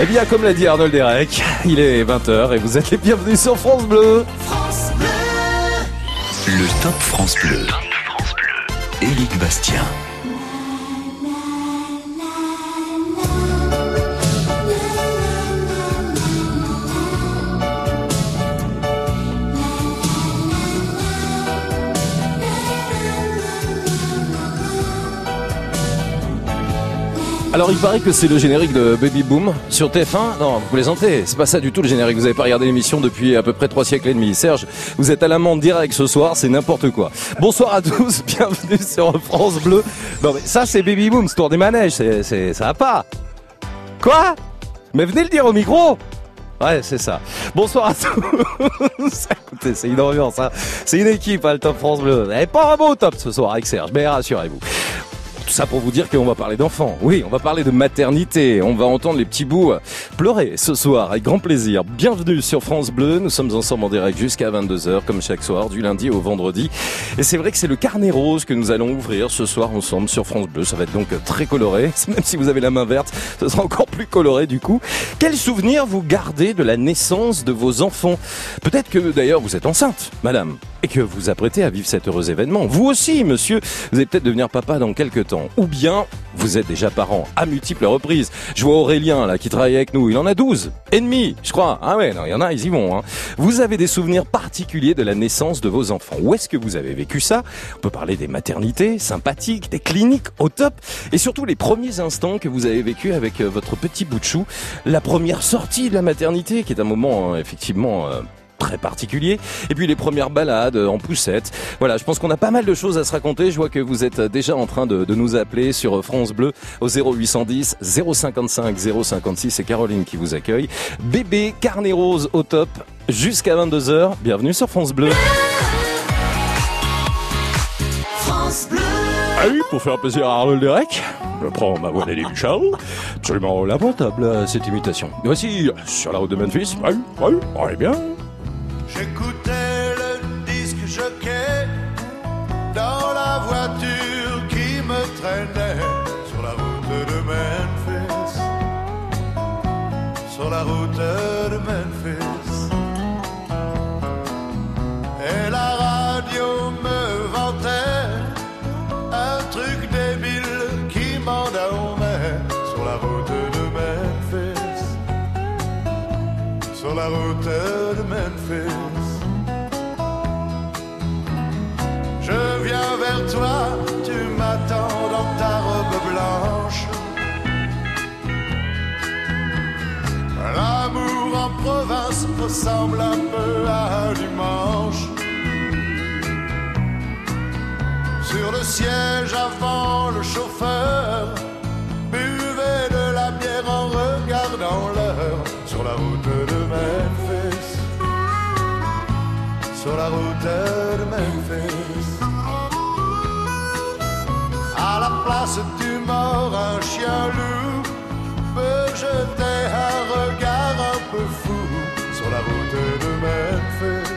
Eh bien, comme l'a dit Arnold Derek, il est 20h et vous êtes les bienvenus sur France Bleu. France Bleu. Le Top France Bleu. Éric Bastien. Alors, il paraît que c'est le générique de Baby Boom sur TF1. Non, vous plaisantez, c'est pas ça du tout le générique. Vous avez pas regardé l'émission depuis à peu près trois siècles et demi. Serge, vous êtes à l'amende direct ce soir, c'est n'importe quoi. Bonsoir à tous, bienvenue sur France Bleu. Non mais ça c'est Baby Boom, ce tour des manèges, ça va pas. Quoi? Mais venez le dire au micro Ouais, c'est ça. Bonsoir à tous. Écoutez, c'est une ambiance, hein. C'est une équipe, hein, le Top France Bleu. Et pas un beau top ce soir avec Serge, mais rassurez-vous. Tout ça pour vous dire qu'on va parler d'enfants. Oui, on va parler de maternité. On va entendre les petits bouts pleurer ce soir avec grand plaisir. Bienvenue sur France Bleu. Nous sommes ensemble en direct jusqu'à 22h comme chaque soir du lundi au vendredi. Et c'est vrai que c'est le carnet rose que nous allons ouvrir ce soir ensemble sur France Bleu. Ça va être donc très coloré. Même si vous avez la main verte, ce sera encore plus coloré du coup. Quel souvenir vous gardez de la naissance de vos enfants? Peut-être que d'ailleurs vous êtes enceinte, madame, et que vous apprêtez à vivre cet heureux événement. Vous aussi, monsieur, vous allez peut-être devenir papa dans quelques temps. Ou bien, vous êtes déjà parent à multiples reprises. Je vois Aurélien, là, qui travaille avec nous. Il en a 12 et demi, je crois. Ah ouais, non, il y en a, ils y vont. Hein. Vous avez des souvenirs particuliers de la naissance de vos enfants. Où est-ce que vous avez vécu ça? On peut parler des maternités sympathiques, des cliniques au top, et surtout les premiers instants que vous avez vécu avec euh, votre petit bout de chou. La première sortie de la maternité, qui est un moment, euh, effectivement... euh, très particulier. Et puis les premières balades en poussette. Voilà, je pense qu'on a pas mal de choses à se raconter. Je vois que vous êtes déjà en train de, de nous appeler sur France Bleu au 0810 055 056. C'est Caroline qui vous accueille. Bébé carnet rose au top jusqu'à 22h. Bienvenue sur France Bleu. France Bleu. Ah oui, pour faire plaisir à Arnold Derek, je prends ma voix d'Eddie Michel. Absolument lamentable cette imitation. Voici sur la route de Memphis. Oui, oui, oui, bien. J'écoutais le disque jockey dans la voiture qui me traînait sur la route de Memphis. Sur la route de Memphis. Et la radio me vantait un truc débile qui m'endormait sur la route de Memphis. Sur la route toi, tu m'attends dans ta robe blanche. L'amour en province ressemble un peu à un dimanche. Sur le siège avant le chauffeur, buvait de la bière en regardant l'heure sur la route de Memphis. Sur la route de Memphis. À la place du mort, un chien loup peut jeter un regard un peu fou sur la route de Memphis.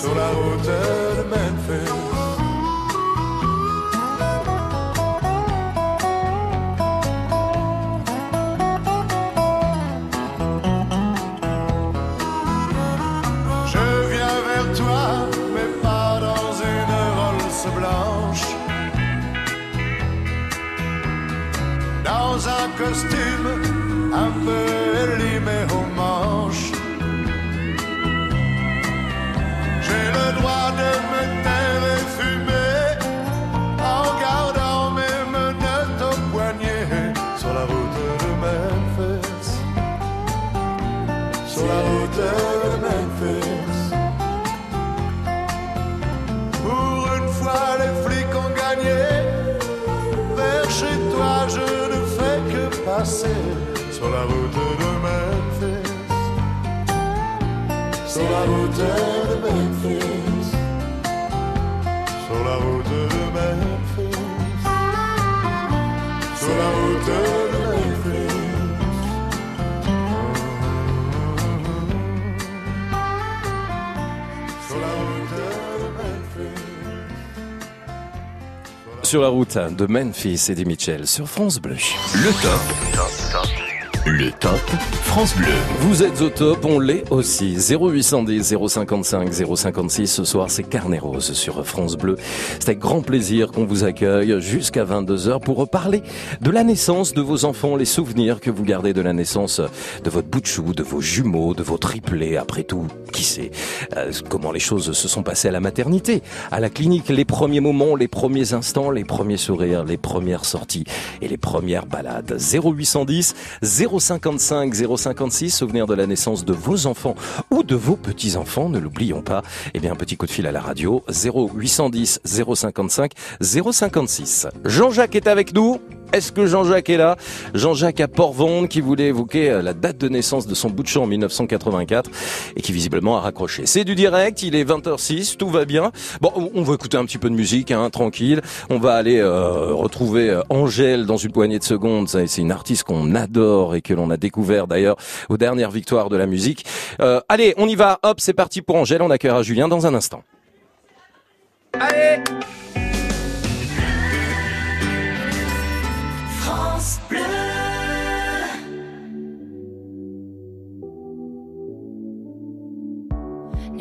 Sur la route de Memphis. Sur la route de Memphis, Eddie Mitchell sur France Bleu. Le top. Le top France Bleu. Vous êtes au top, on l'est aussi. 0810 055 056 ce soir, c'est Carnet Rose sur France Bleu. C'est avec grand plaisir qu'on vous accueille jusqu'à 22h pour parler de la naissance de vos enfants, les souvenirs que vous gardez de la naissance de votre bout de chou, de vos jumeaux, de vos triplés. Après tout, qui sait euh, comment les choses se sont passées à la maternité, à la clinique, les premiers moments, les premiers instants, les premiers sourires, les premières sorties et les premières balades. 0810 055 056, souvenir de la naissance de vos enfants ou de vos petits-enfants, ne l'oublions pas. Eh bien, un petit coup de fil à la radio, 0810 055 056. Jean-Jacques est avec nous. Est-ce que Jean-Jacques est là? Jean-Jacques à Port-Vonde qui voulait évoquer euh, la date de naissance de son bout de champ en 1984 et qui visiblement a raccroché. C'est du direct, il est 20h06, tout va bien. Bon, on va écouter un petit peu de musique, hein, tranquille. On va aller euh, retrouver euh, Angèle dans une poignée de secondes. C'est une artiste qu'on adore et que l'on a découvert d'ailleurs aux dernières victoires de la musique. Allez, on y va. Hop, c'est parti pour Angèle. On accueillera Julien dans un instant. Allez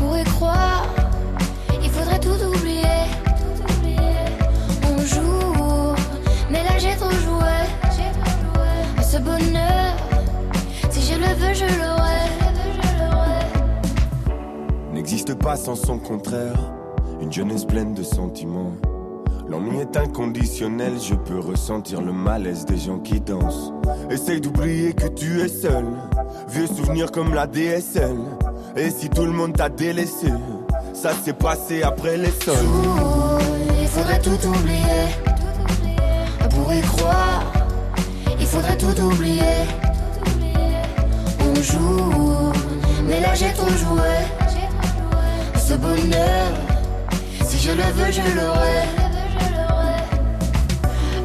pourrait croire, il faudrait tout oublier. On joue, mais là j'ai trop joué. Ce bonheur, si je le veux, je l'aurai. n'existe pas sans son contraire. Une jeunesse pleine de sentiments. L'ennui est inconditionnel, je peux ressentir le malaise des gens qui dansent. Essaye d'oublier que tu es seul. Vieux souvenirs comme la DSL. Et si tout le monde t'a délaissé, ça s'est passé après les sols. Il faudrait tout oublier. Pour y croire, il faudrait tout oublier. On joue, mais là j'ai trop joué. Ce bonheur, si je le veux, je l'aurai.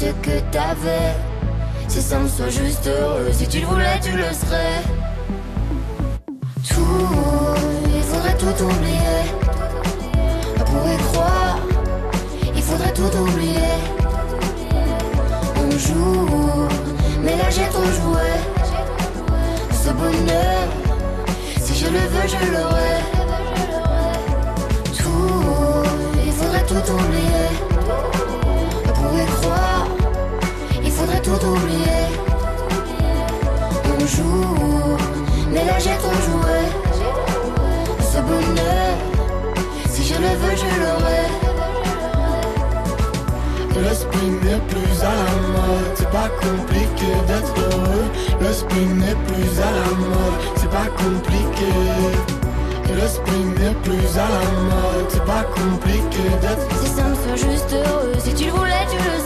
ce que t'avais. Si ça me soit juste heureux, si tu le voulais, tu le serais. Tout, il faudrait tout oublier. Pour y croire, il faudrait tout oublier. On joue, mais là j'ai trop joué. Ce bonheur, si je le veux, je l'aurai. Tout, il faudrait tout oublier. Pour y croire, tout oublier. On mais là j'ai trop joué. Ce bonheur, si je le veux, je l'aurai. Le spin n'est plus à la mode, c'est pas compliqué d'être heureux. Le spin n'est plus à la mode, c'est pas compliqué. Le spin n'est plus à la mode, c'est pas compliqué d'être Si ça me soit juste heureux, si tu le voulais, tu le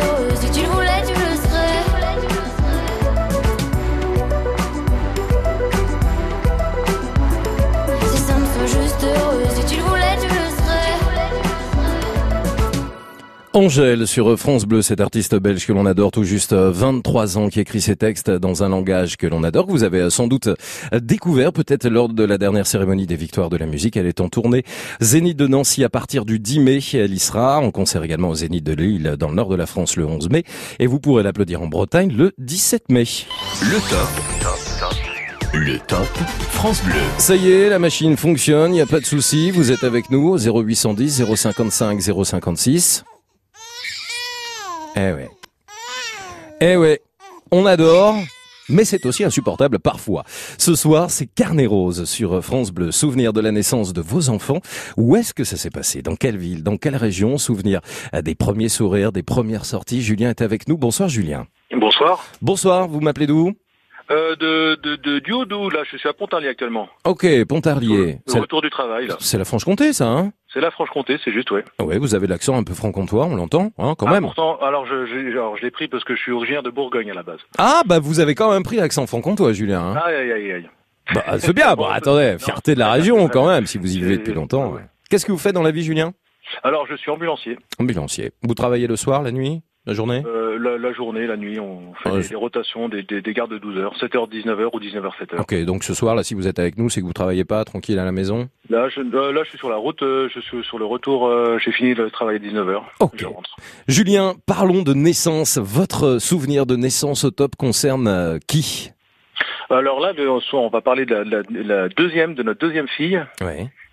soit Angèle sur France Bleu, cet artiste belge que l'on adore tout juste 23 ans qui écrit ses textes dans un langage que l'on adore, que vous avez sans doute découvert peut-être lors de la dernière cérémonie des victoires de la musique. Elle est en tournée Zénith de Nancy à partir du 10 mai. Elle y sera en concert également au Zénith de Lille dans le nord de la France le 11 mai et vous pourrez l'applaudir en Bretagne le 17 mai. Le top Le top France Bleu. Ça y est, la machine fonctionne, il n'y a pas de souci. Vous êtes avec nous au 0810 055 056. Eh ouais. Eh ouais. On adore. Mais c'est aussi insupportable parfois. Ce soir, c'est Carnet Rose sur France Bleu. Souvenir de la naissance de vos enfants. Où est-ce que ça s'est passé? Dans quelle ville? Dans quelle région? Souvenir des premiers sourires, des premières sorties. Julien est avec nous. Bonsoir Julien. Bonsoir. Bonsoir, vous m'appelez d'où? Euh, de, de, Haut-Doubs, là, je suis à Pontarlier actuellement. Ok, Pontarlier. Le C'est retour du travail, là. c'est la Franche-Comté, ça, hein C'est la Franche-Comté, c'est juste, ouais. Ouais, vous avez l'accent un peu franc-comtois, on l'entend, hein, quand Ah, même. pourtant, alors, je, je, alors, je l'ai pris parce que je suis originaire de Bourgogne à la base. Ah, bah vous avez quand même pris l'accent franc-comtois, Julien. Hein Aïe, aïe, aïe, aïe. bah, c'est bien, bon, attendez, fierté de la région quand même, si vous y vivez depuis longtemps. ouais. Qu'est-ce que vous faites dans la vie, Julien? Alors, je suis ambulancier. Ambulancier. Vous travaillez le soir, la nuit, la journée? Euh, la, la journée, la nuit, on fait Ah, des, je- des rotations, des, des, des gardes de 12 heures, 7h, 19h ou 19h, 7h. Ok, donc ce soir, là, si vous êtes avec nous, c'est que vous travaillez pas, tranquille à la maison? Là, je, euh, là, je suis sur la route, euh, je suis sur le retour, euh, j'ai fini le travail à 19h. Ok. Je rentre. Julien, parlons de naissance. Votre souvenir de naissance au top concerne euh, qui? Alors là, on va parler de la, de la- de la deuxième, de notre deuxième fille.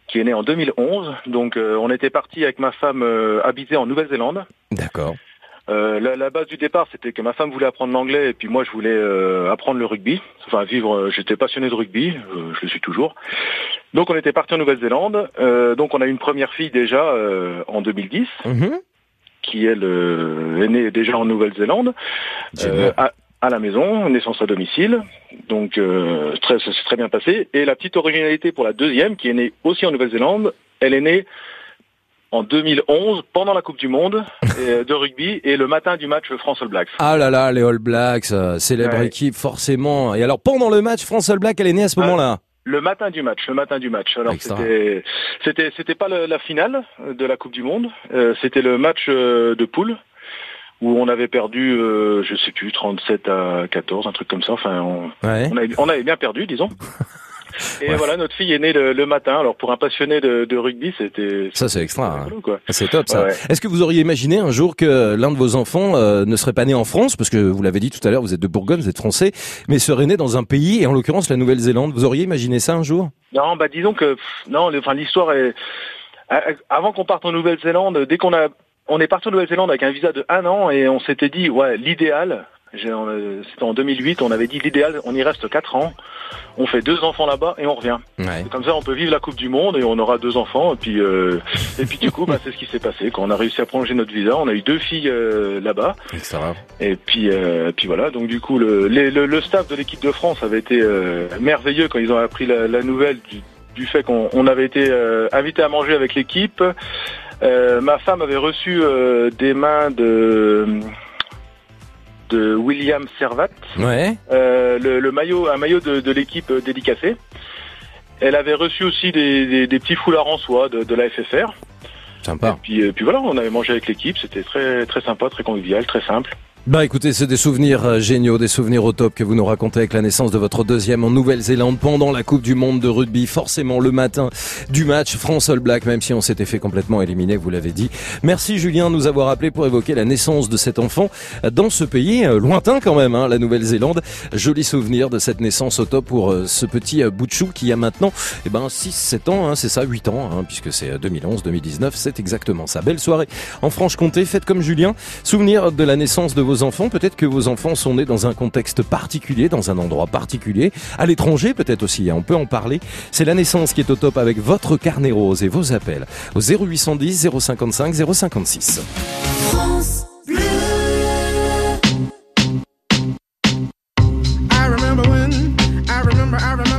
Qui est né en 2011. Donc euh, on était parti avec ma femme euh, habiter en Nouvelle-Zélande. D'accord. Euh, la, la base du départ, c'était que ma femme voulait apprendre l'anglais et puis moi je voulais euh, apprendre le rugby. Enfin vivre, euh, j'étais passionné de rugby, euh, je le suis toujours. Donc on était parti en Nouvelle-Zélande. Euh, donc on a eu une première fille déjà euh, en 2010 Mhm. qui elle est née déjà en Nouvelle-Zélande euh, à la maison, naissance à domicile. Donc euh, très, ça s'est très bien passé. Et la petite originalité pour la deuxième, qui est née aussi en Nouvelle-Zélande, elle est née en 2011 pendant la Coupe du Monde euh, de rugby et le matin du match France All Blacks. Ah là là, les All Blacks, euh, célèbre Ouais. équipe, forcément. Et alors, pendant le match, France All Black, elle est née à ce Ah. moment-là Le matin du match, le matin du match. Alors c'était c'était c'était pas le- la finale de la Coupe du Monde, euh, c'était le match euh, de poule où on avait perdu, euh, je sais plus, 37 à 14, un truc comme ça. Enfin, on, Ouais. on avait, on avait bien perdu, disons. Et Ouais. voilà, notre fille est née le, le matin. Alors pour un passionné de, de rugby, c'était Ça, c'est extra. hein. C'est top ça. Ouais. Est-ce que vous auriez imaginé un jour que l'un de vos enfants euh, ne serait pas né en France, parce que vous l'avez dit tout à l'heure, vous êtes de Bourgogne, vous êtes français, mais serait né dans un pays, et en l'occurrence la Nouvelle-Zélande. Vous auriez imaginé ça un jour? Non, bah disons que pff, non, enfin l'histoire est avant qu'on parte en Nouvelle-Zélande, dès qu'on a on est parti en Nouvelle-Zélande avec un visa de un an et on s'était dit ouais l'idéal. C'était en 2008, on avait dit l'idéal, on y reste quatre ans, on fait deux enfants là-bas et on revient. Ouais. Comme ça, on peut vivre la Coupe du Monde et on aura deux enfants. Et puis, euh, et puis du coup, bah, c'est ce qui s'est passé. Quand on a réussi à prolonger notre visa, on a eu deux filles euh, là-bas. Et puis, euh, puis voilà. Donc du coup, le, les- le, le staff de l'équipe de France avait été euh, merveilleux quand ils ont appris la, la nouvelle du, du fait qu'on on avait été euh, invité à manger avec l'équipe. Euh, ma femme avait reçu euh, des mains de de William Servat Ouais. euh, le, le maillot, un maillot de, de l'équipe euh, dédicacé. Elle avait reçu aussi des, des, des petits foulards en soie de, de la FFR. Sympa. Et puis, euh, puis voilà, on avait mangé avec l'équipe. C'était très très sympa, très convivial, très simple. Bah écoutez, c'est des souvenirs euh, géniaux, des souvenirs au top que vous nous racontez avec la naissance de votre deuxième en Nouvelle-Zélande pendant la Coupe du Monde de rugby, forcément le matin du match France All Black, même si on s'était fait complètement éliminer, vous l'avez dit. Merci Julien de nous avoir appelé pour évoquer la naissance de cet enfant euh, dans ce pays euh, lointain quand même, hein, la Nouvelle-Zélande. Joli souvenir de cette naissance au top pour ce petit bout de chou qui a maintenant eh ben 6-7 ans, hein, c'est ça, 8 ans, hein, puisque c'est 2011-2019, c'est exactement ça. Belle soirée en Franche-Comté, faites comme Julien. Souvenir de la naissance de vos enfants, peut-être que vos enfants sont nés dans un contexte particulier, dans un endroit particulier, à l'étranger peut-être aussi, hein, on peut en parler. C'est la naissance qui est au top avec votre carnet rose et vos appels au 0810 055 056. France Bleu. I remember when, I remember, I remember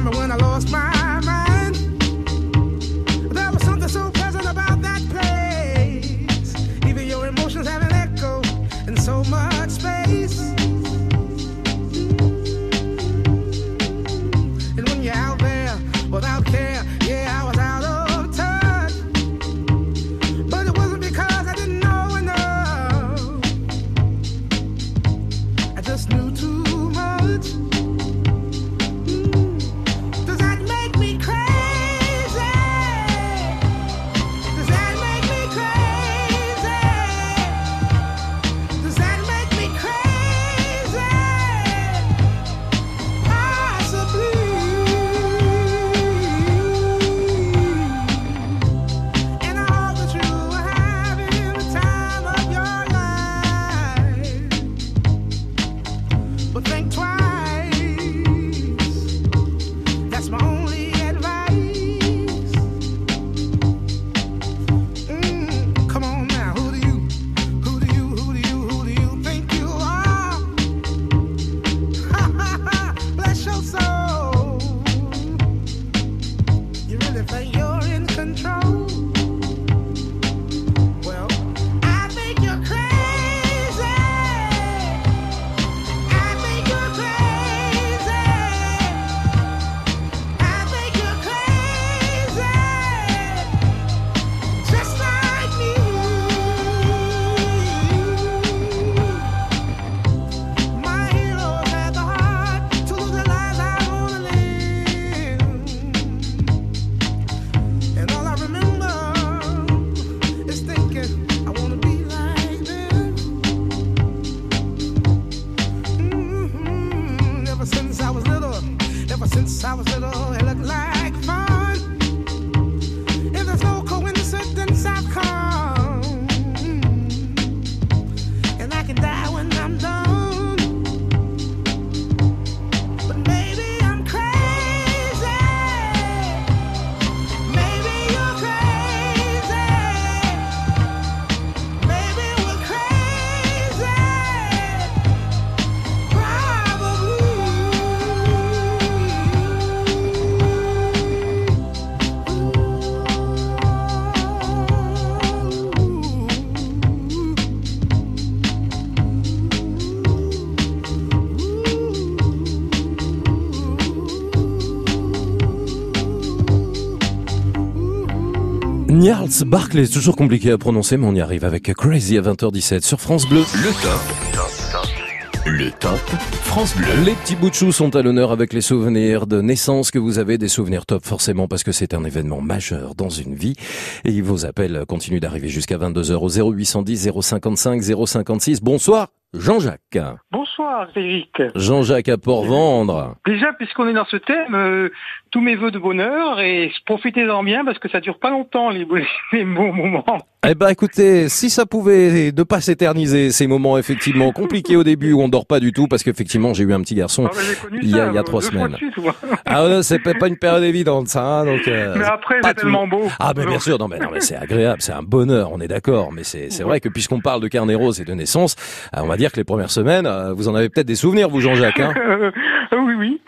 Gnarls Barclay, c'est toujours compliqué à prononcer, mais on y arrive avec Crazy à 20h17 sur France Bleu. Le top. Le top France Bleu. Les petits bouts de choux sont à l'honneur avec les souvenirs de naissance que vous avez, des souvenirs top forcément parce que c'est un événement majeur dans une vie. Et vos appels continuent d'arriver jusqu'à 22h au 0810 055 056. Bonsoir Jean-Jacques. Bonsoir Eric. Jean-Jacques à Port-Vendre. Déjà, puisqu'on est dans ce thème, euh, tous mes voeux de bonheur et profitez-en bien parce que ça dure pas longtemps les, beaux- les bons moments. Eh ben écoutez, si ça pouvait ne pas s'éterniser, ces moments effectivement compliqués au début où on dort pas du tout parce qu'effectivement j'ai eu un petit garçon Ah, bah, il y a, ça, il y a trois semaines. de suite, moi. Ah c'est pas une période évidente ça, hein, donc. euh, Mais après, c'est tellement beau. Ah ben bien sûr, non mais, non, mais c'est agréable, c'est un bonheur, on est d'accord. Mais c'est c'est vrai que puisqu'on parle de carnet rose et de naissance, euh, on va dire que les premières semaines, euh, vous en avez peut-être des souvenirs, vous Jean-Jacques. Hein oui, oui.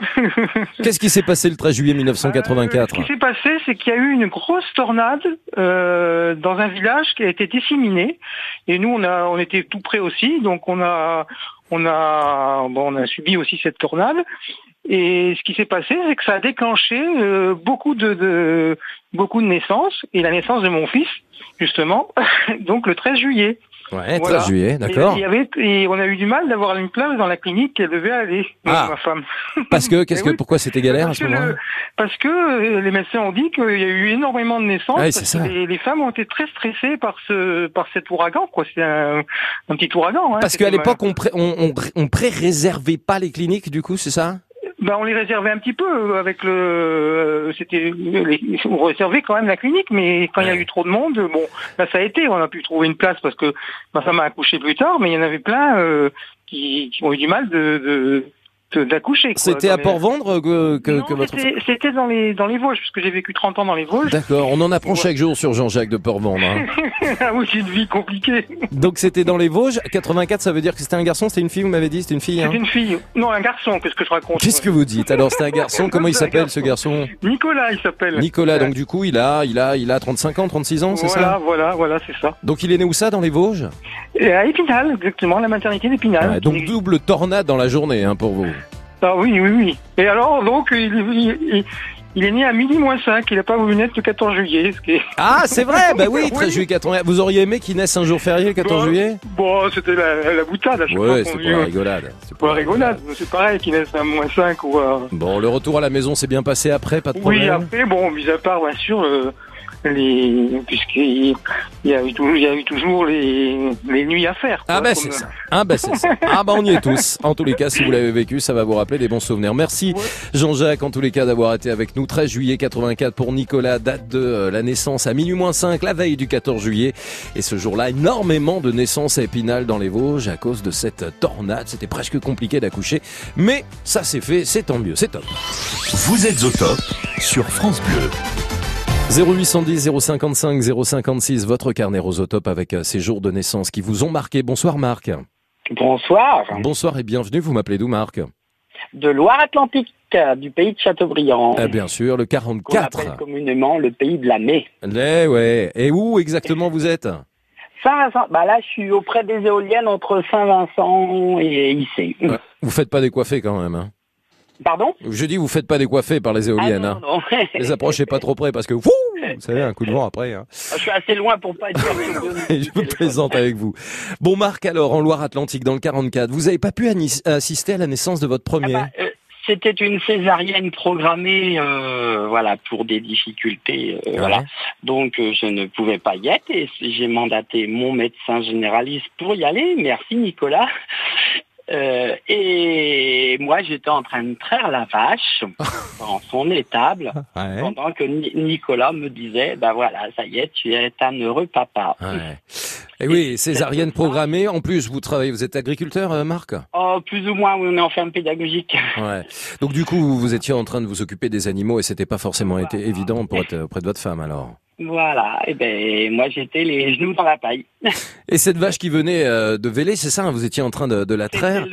Qu'est-ce qui s'est passé le 13 juillet Euh, 1984 ce qui s'est passé, c'est qu'il y a eu une grosse tornade euh, dans un village qui a été disséminé. Et nous, on a, on était tout près aussi, donc on a, on a, bon, on a subi aussi cette tornade. Et ce qui s'est passé, c'est que ça a déclenché euh, beaucoup de, de, beaucoup de naissances et la naissance de mon fils, justement, donc le 13 juillet. Ouais, 13 Voilà. juillet, Et d'accord. et on a eu du mal d'avoir une place dans la clinique qu'elle devait aller, Ah. ma femme. Parce que qu'est-ce que oui. pourquoi c'était galère à Parce ce que moment-là Parce que euh, les médecins ont dit qu'il y a eu énormément de naissances. Ouais, parce c'est ça. que les, les femmes ont été très stressées par ce par cet ouragan. quoi. C'est un, un petit ouragan. Hein. Parce qu'à l'époque on pré on, on, on pré-réservait pas les cliniques du coup, c'est ça? Ben, on les réservait un petit peu euh, avec le. euh, C'était on réservait quand même la clinique, mais quand il y a eu trop de monde, bon, là ça a été. On a pu trouver une place parce que ma femme a accouché plus tard, mais il y en avait plein euh, qui, qui ont eu du mal de- de- d'accoucher. C'était à les- Port-Vendre que, que, Non, que votre c'était- C'était dans les dans les Vosges, parce que j'ai vécu 30 ans dans les Vosges. D'accord, on en apprend chaque jour sur Jean-Jacques de Port-Vendre. hein. ah oui, c'est une vie compliquée. Donc c'était dans les Vosges. 84, ça veut dire que c'était un garçon, c'était une fille, vous m'avez dit, c'était une fille. C'est Hein une fille. Non, un garçon, qu'est-ce que je raconte Qu'est-ce que vous dites? Alors c'était un garçon. Comment il s'appelle ce garçon? Nicolas, il s'appelle. Nicolas. Donc du coup, il a, il a, il a 35 ans, 36 ans, c'est Voilà, ça voilà, voilà, c'est ça. Donc il est né où ça Dans les Vosges? À Épinal, exactement, la maternité d'Épinal. Ouais, Donc double tornade dans la journée hein, pour vous. Ah oui, oui, oui. Et alors, donc, il, il- il- il est né à midi moins 5, il n'a pas voulu naître le 14 juillet, ce qui est... Ah, c'est vrai Bah oui, 13 Oui. juillet 80. Vous auriez aimé qu'il naisse un jour férié, le 14 Bon, juillet? Bon, c'était la, la boutade à chaque Ouais, c'est pour la rigolade. C'est pour la rigolade. C'est pareil qu'il naisse à moins 5 ou à... Bon, le retour à la maison s'est bien passé après, pas de problème? Oui, après, bon, mis à part, bien sûr, euh, les... puisqu'il il y a eu toujours, il y a eu toujours les, les nuits à faire. Ah quoi, bah comme- c'est ça. Ah bah c'est ça. Ah bah on y est tous. En tous les cas, si vous l'avez vécu, ça va vous rappeler des bons souvenirs. Merci Jean-Jacques en tous les cas d'avoir été avec nous. 13 juillet 84 pour Nicolas, date de euh, la naissance à minuit moins 5, la veille du 14 juillet. Et ce jour-là, énormément de naissances à Épinal dans les Vosges à cause de cette tornade. C'était presque compliqué d'accoucher. Mais ça s'est fait, c'est tant mieux, c'est top. Vous êtes au top sur France Bleu. 0810 055 056, votre carnet rosotop avec euh, ces jours de naissance qui vous ont marqué. Bonsoir Marc. Bonsoir, Bonsoir et bienvenue. Vous m'appelez d'où Marc? De Loire-Atlantique, du pays de Châteaubriand, Ah, Bien sûr, le qu'on appelle 44. communément le pays de la mai. Les, ouais. Et où exactement vous êtes? Saint-Vincent, bah là je suis auprès des éoliennes entre Saint-Vincent et Issy. Ouais. Vous faites pas décoiffer quand même. Hein? Pardon? Je dis vous faites pas décoiffer par les éoliennes. Ah hein. non, non. Les approchez pas trop près parce que vous savez un coup de vent après. Hein. je suis assez loin pour pas dire je vous plaisante avec vous. Bon Marc alors en Loire-Atlantique dans le 44, vous avez pas pu assister à la naissance de votre Ah premier bah, euh, C'était une césarienne programmée, euh, voilà, pour des difficultés, euh, Ouais. voilà. Donc euh, je ne pouvais pas y être et j'ai mandaté mon médecin généraliste pour y aller. Merci Nicolas. Euh, et moi j'étais en train de traire la vache dans son étable Ouais. pendant que Ni- Nicolas me disait, ben voilà, ça y est, tu es un heureux papa. Ouais. Et oui, césarienne programmée. En plus, vous travaillez, vous êtes agriculteur, euh, Marc Oh, plus ou moins, on est en ferme pédagogique. Ouais. Donc du coup, vous vous étiez en train de vous occuper des animaux et c'était pas forcément été évident pour être auprès de votre femme alors. Voilà, et ben moi j'étais les genoux dans la paille. Et cette vache qui venait euh, de Vélé, c'est ça hein, Vous étiez en train de, de la traire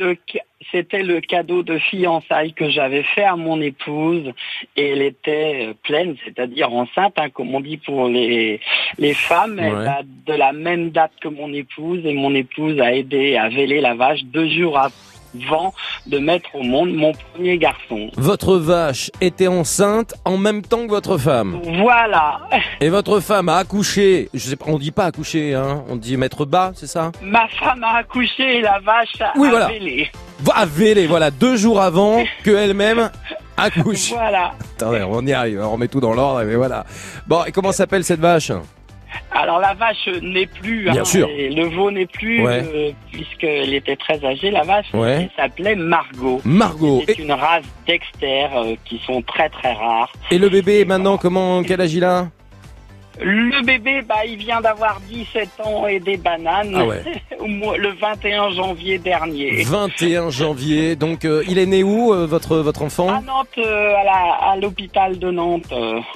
c'était le cadeau de fiançailles que j'avais fait à mon épouse et elle était euh, pleine, c'est-à-dire enceinte, hein, comme on dit pour les, les femmes. Elle de la même date que mon épouse et mon épouse a aidé à véler la vache deux jours ap- avant de mettre au monde mon premier garçon. Votre vache était enceinte en même temps que votre femme. Voilà. Et votre femme a accouché. Je sais pas, on dit pas accoucher, hein. On dit mettre bas, c'est ça? Ma femme a accouché et la vache a Oui, voilà. vélé. Voilà, deux jours avant que elle-même accouche. Voilà. Attendez, on y arrive, on remet tout dans l'ordre, mais voilà. Bon, et comment s'appelle cette vache? Alors la vache n'est plus, Bien hein, sûr. le veau n'est plus, Ouais. euh, puisqu'elle était très âgée, la vache. Ouais. Elle s'appelait Margot. Margot. C'est une race Dexter euh, qui sont très très rares. Et le bébé, maintenant, comment, quel âge il a? Le bébé, bah, il vient d'avoir 17 ans et des bananes Ah ouais. le 21 janvier dernier. 21 janvier, donc euh, il est né où, euh, votre, votre enfant? À Nantes, euh, à l'hôpital de Nantes,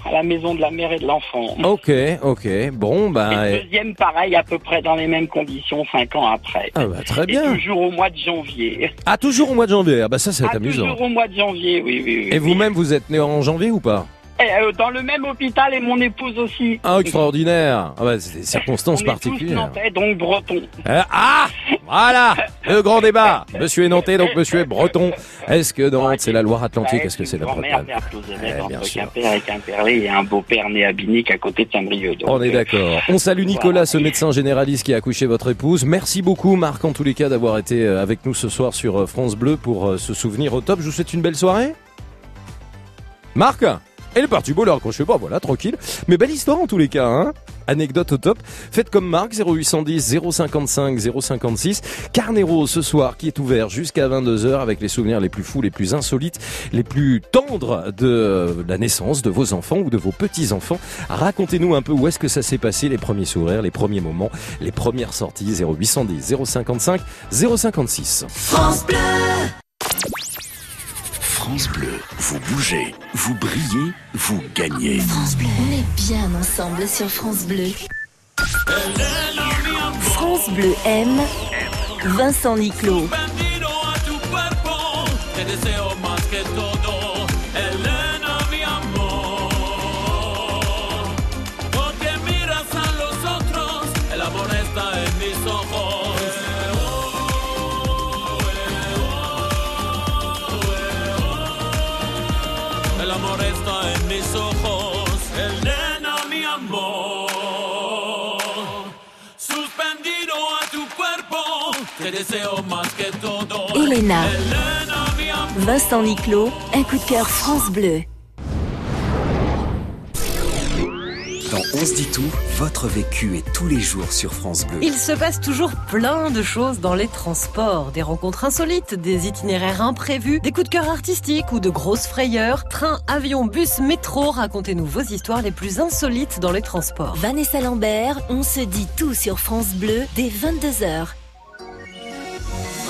à la maison de la mère et de l'enfant. Ok, ok, bon, Et bah... le deuxième, pareil, à peu près dans les mêmes conditions, cinq ans après. Ah bah très Et bien. toujours au mois de janvier. Ah, toujours au mois de janvier, ah bah ça c'est Ah, amusant. toujours au mois de janvier, oui, oui. oui. Et vous-même, vous êtes né en janvier ou pas? Et, dans le même hôpital et mon épouse aussi. Ah, extraordinaire ah bah, C'est des circonstances On est tous particulières. nantais, donc breton. Euh, Ah Voilà Le grand débat Monsieur est nantais, donc monsieur est breton. Est-ce que Nantes, c'est la Loire-Atlantique Est-ce que c'est la Bretagne Eh, entre. Quimper et Quimperlé et un beau-père né à Binic à côté de Saint-Brieuc. On est euh, d'accord. On salue Nicolas, ce médecin généraliste qui a accouché votre épouse. Merci beaucoup Marc, en tous les cas, d'avoir été euh, avec nous ce soir sur euh, France Bleu pour euh, ce souvenir au top. Je vous souhaite une belle soirée. Marc Elle est partie, bon, là, accrochez pas, voilà, tranquille. Mais belle histoire en tous les cas, hein Anecdote au top. Faites comme Marc, 0810 055 056. Carnero ce soir qui est ouvert jusqu'à 22h avec les souvenirs les plus fous, les plus insolites, les plus tendres de la naissance de vos enfants ou de vos petits-enfants. Racontez-nous un peu où est-ce que ça s'est passé, les premiers sourires, les premiers moments, les premières sorties. 0810 055 056. France Bleu. France Bleu, vous bougez, vous brillez, vous gagnez. France Bleu. On est bien ensemble sur France Bleu. France Bleu aime Vincent Niclot. Elena. Vincent Niclot, un coup de cœur France Bleu. Dans On se dit tout, votre vécu est tous les jours sur France Bleu. Il se passe toujours plein de choses dans les transports. Des rencontres insolites, des itinéraires imprévus, des coups de cœur artistiques ou de grosses frayeurs. Train, avion, bus, métro, racontez-nous vos histoires les plus insolites dans les transports. Vanessa Lambert, on se dit tout sur France Bleu dès 22h.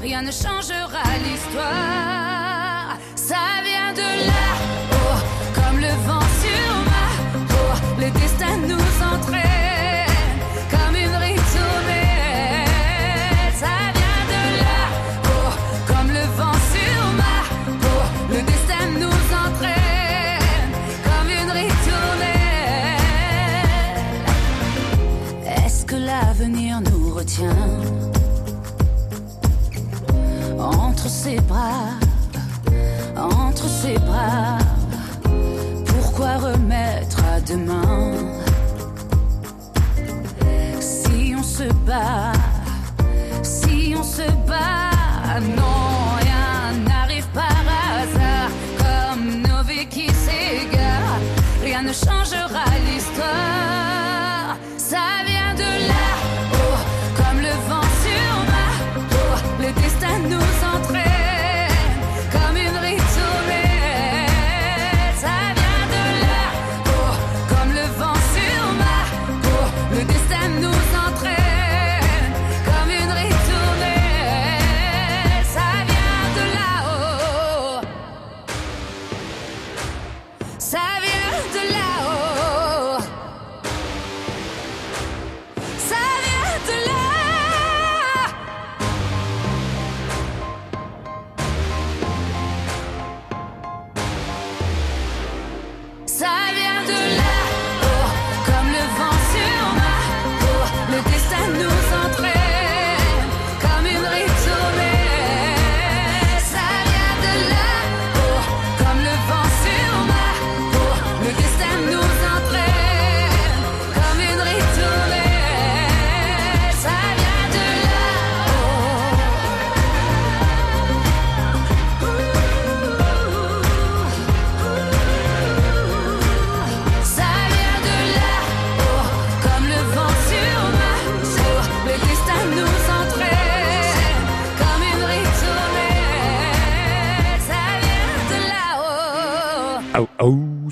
Rien ne changera l'histoire, ça vient de là, oh, comme le vent sur ma peau, le destin nous entraîne. Comme une ritournelle, ça vient de là, oh, comme le vent sur ma peau, le destin nous entraîne. Comme une ritournelle. Est-ce que l'avenir nous retient? Entre ses bras, entre ses bras. Pourquoi remettre à demain? Si on se bat, si on se bat,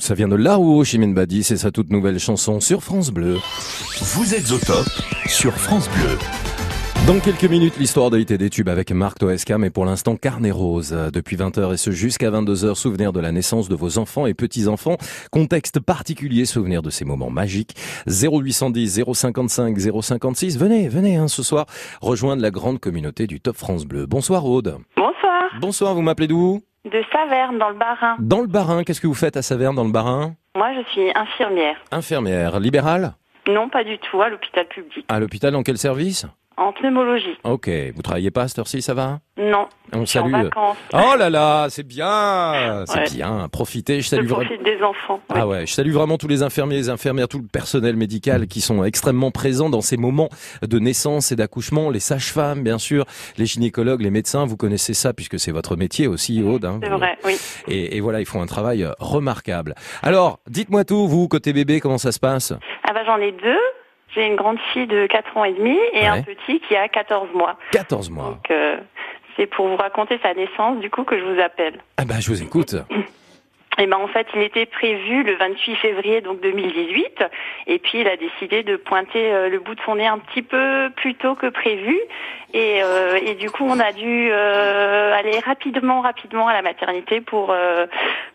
ça vient de là-haut, Chimène Badi, c'est sa toute nouvelle chanson sur France Bleu. Vous êtes au top sur France Bleu. Dans quelques minutes, l'histoire de des tubes avec Marc Toesca, mais pour l'instant, Carnet Rose. Depuis 20h et ce jusqu'à 22h, souvenir de la naissance de vos enfants et petits-enfants. Contexte particulier, souvenir de ces moments magiques. 0810 055 056. Venez, venez, hein, ce soir, rejoindre la grande communauté du Top France Bleu. Bonsoir Aude. Bonsoir. Bonsoir, vous m'appelez d'où? De Saverne, dans le Bas-Rhin. Dans le Bas-Rhin, qu'est-ce que vous faites à Saverne, dans le Bas-Rhin Moi, je suis infirmière. Infirmière, libérale? Non, pas du tout, à l'hôpital public. À l'hôpital, dans quel service? En pneumologie. Ok, vous travaillez pas à cette heure-ci, ça va? Non. On Je suis en salue. vacances. Oh là là, c'est bien, c'est Ouais. bien. Profitez, je Je salue vraiment. profite des enfants. Ah ouais, je salue vraiment tous les infirmiers, les infirmières, tout le personnel médical qui sont extrêmement présents dans ces moments de naissance et d'accouchement, les sages-femmes bien sûr, les gynécologues, les médecins, vous connaissez ça puisque c'est votre métier aussi, Aude. hein. C'est vrai, oui. Et, et voilà, ils font un travail euh, remarquable. Alors, dites-moi tout, vous, côté bébé, comment ça se passe? Ah bah j'en ai deux. J'ai une grande fille de 4 ans et demi et un petit qui a 14 mois. 14 mois. Donc euh, c'est pour vous raconter sa naissance du coup que je vous appelle. Ah bah, je vous écoute. Et ben en fait, il était prévu le 28 février donc 2018 et puis il a décidé de pointer euh, le bout de son nez un petit peu plus tôt que prévu. Et, euh, du coup on a dû euh, aller rapidement rapidement à la maternité pour euh,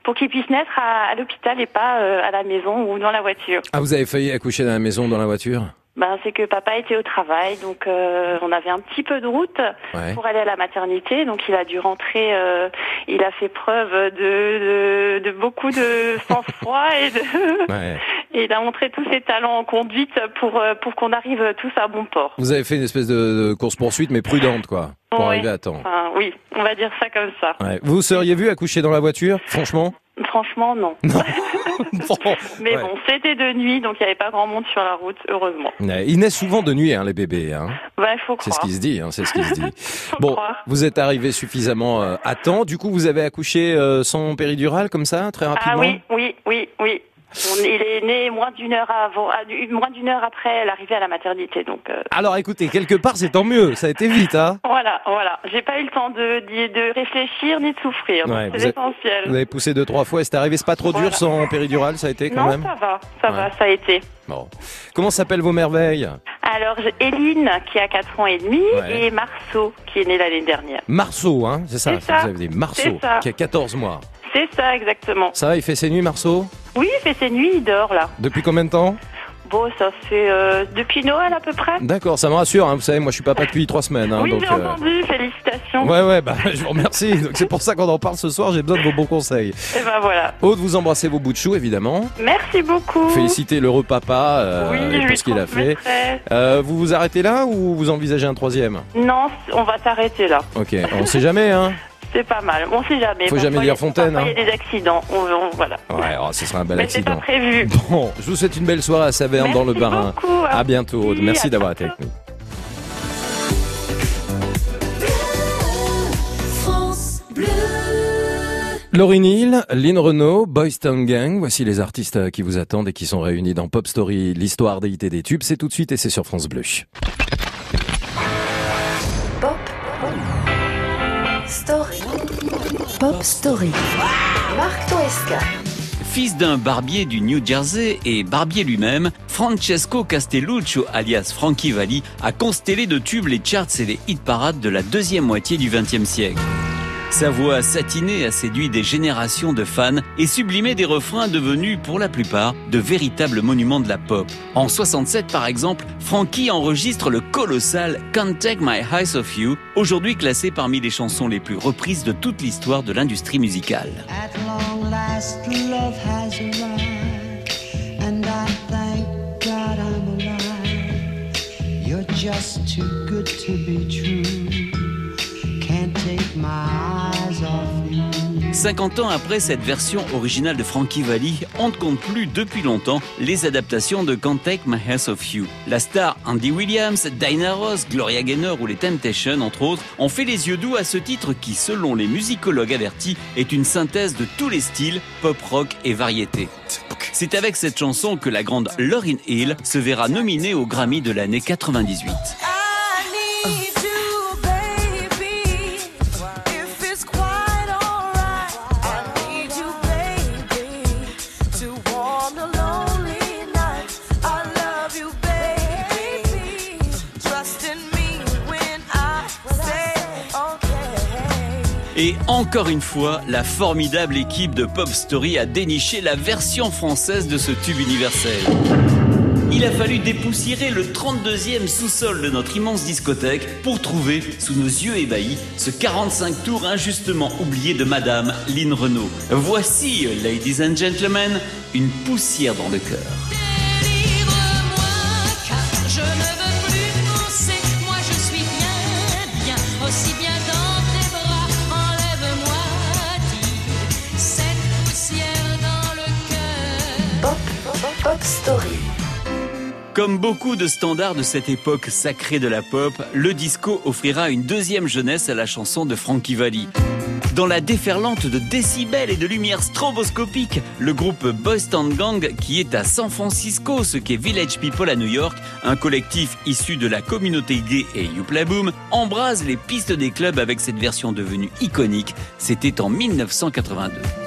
pour qu'il puisse naître à, l'hôpital et pas à la maison ou dans la voiture. Ah, vous avez failli accoucher dans la maison, dans la voiture? Ben, c'est que papa était au travail, donc euh, on avait un petit peu de route Ouais. pour aller à la maternité, donc il a dû rentrer. euh, il a fait preuve de, de, de beaucoup de sang-froid et, de, Ouais. et il a montré tous ses talents en conduite pour euh, pour qu'on arrive tous à bon port. Vous avez fait une espèce de, de course-poursuite, mais prudente, quoi, pour Ouais. arriver à temps. Enfin, oui, on va dire ça comme ça. Ouais. Vous seriez vu accoucher dans la voiture, franchement? Franchement, non. Mais Ouais. bon, c'était de nuit, donc il n'y avait pas grand monde sur la route, heureusement. Ils naissent souvent de nuit, hein, les bébés. Hein. Il faut C'est croire. ce qui se dit, hein, c'est ce qui se dit. bon, vous êtes arrivé suffisamment euh, à temps. Du coup, vous avez accouché euh, sans péridurale comme ça, très rapidement. Ah oui, oui, oui, oui. On- il est né moins d'une heure avant, ah, moins d'une heure après l'arrivée à la maternité, donc euh, Alors, écoutez, quelque part, c'est tant mieux. Ça a été vite, hein. voilà, voilà. J'ai pas eu le temps de, d'y- de réfléchir ni de souffrir, Ouais, c'est l'essentiel. vous avez poussé deux trois fois. Et c'est arrivé, c'est pas trop dur sans péridurale, ça a été quand non, même. ça va, ça Ouais. va, ça a été. Bon. Comment s'appellent vos merveilles? Alors, Éline, qui a 4 ans et demi, Ouais. et Marceau, qui est né l'année dernière. Marceau, hein, c'est ça, C'est ça. vous avez dit Marceau, qui a 14 mois. C'est ça, exactement. Ça il fait ses nuits, Marceau Oui, il fait ses nuits, il dort, là. Depuis combien de temps Bon, ça fait euh, depuis Noël, à peu près. D'accord, ça me rassure, hein, vous savez, moi je suis papa depuis trois semaines. Hein, oui, donc, j'ai euh, entendu, félicitations. Ouais, ouais, bah, je vous remercie. Donc, c'est pour ça qu'on en parle ce soir. J'ai besoin de vos bons conseils. Et ben voilà. Aude, vous embrassez vos bouts de chou, évidemment. Merci beaucoup. Félicitez l'heureux papa euh, Oui, pour lui ce qu'il a fait. Euh, vous vous arrêtez là ou vous envisagez un troisième? Non, on va s'arrêter là. Ok, on sait jamais, hein. C'est pas mal. On sait jamais. Faut jamais dire Fontaine, hein. Il y a des accidents. On, on- voilà. Ouais, oh, ce sera un bel Mais c'est accident. pas prévu. Bon, je vous souhaite une belle soirée à Saverne dans le Barin. beaucoup, À bientôt, Aude. merci, d'avoir été avec nous. France Bleu. Laurie Neal, Lynn Renault, Boys Town Gang, voici les artistes euh, qui vous attendent et qui sont réunis dans Pop Story, l'histoire des hits et des tubes. C'est tout de suite et c'est sur France Bleu. Story. Marc Toesca. Fils d'un barbier du New Jersey et barbier lui-même, Francesco Castelluccio, alias Frankie Valli, a constellé de tubes les charts et les hit parades de la deuxième moitié du XXe siècle. Sa voix satinée a séduit des générations de fans et sublimé des refrains devenus, pour la plupart, de véritables monuments de la pop. En 67, par exemple, Frankie enregistre le colossal Can't Take My Eyes Off You, aujourd'hui classé parmi les chansons les plus reprises de toute l'histoire de l'industrie musicale. Just too good to be true. Can't take my. 50 ans après cette version originale de Frankie Valli, on ne compte plus depuis longtemps les adaptations de Can't Take My Hands Off You. La star Andy Williams, Dinah Ross, Gloria Gaynor ou les Temptations, entre autres, ont fait les yeux doux à ce titre qui, selon les musicologues avertis, est une synthèse de tous les styles, pop, rock et variété. C'est avec cette chanson que la grande Lauryn Hill se verra nominée au Grammy de l'année 98. Et encore une fois, la formidable équipe de Pop Story a déniché la version française de ce tube universel. Il a fallu dépoussiérer le 32e sous-sol de notre immense discothèque pour trouver, sous nos yeux ébahis, ce 45 tours injustement oublié de Madame Lynn Renault. Voici, ladies and gentlemen, une poussière dans le cœur. Comme beaucoup de standards de cette époque sacrée de la pop, le disco offrira une deuxième jeunesse à la chanson de Frankie Valli. Dans la déferlante de décibels et de lumière stroboscopique, le groupe Town Gang, qui est à San Francisco, ce qu'est Village People à New York, un collectif issu de la communauté gay et Youpla Boom, embrase les pistes des clubs avec cette version devenue iconique. C'était en 1982.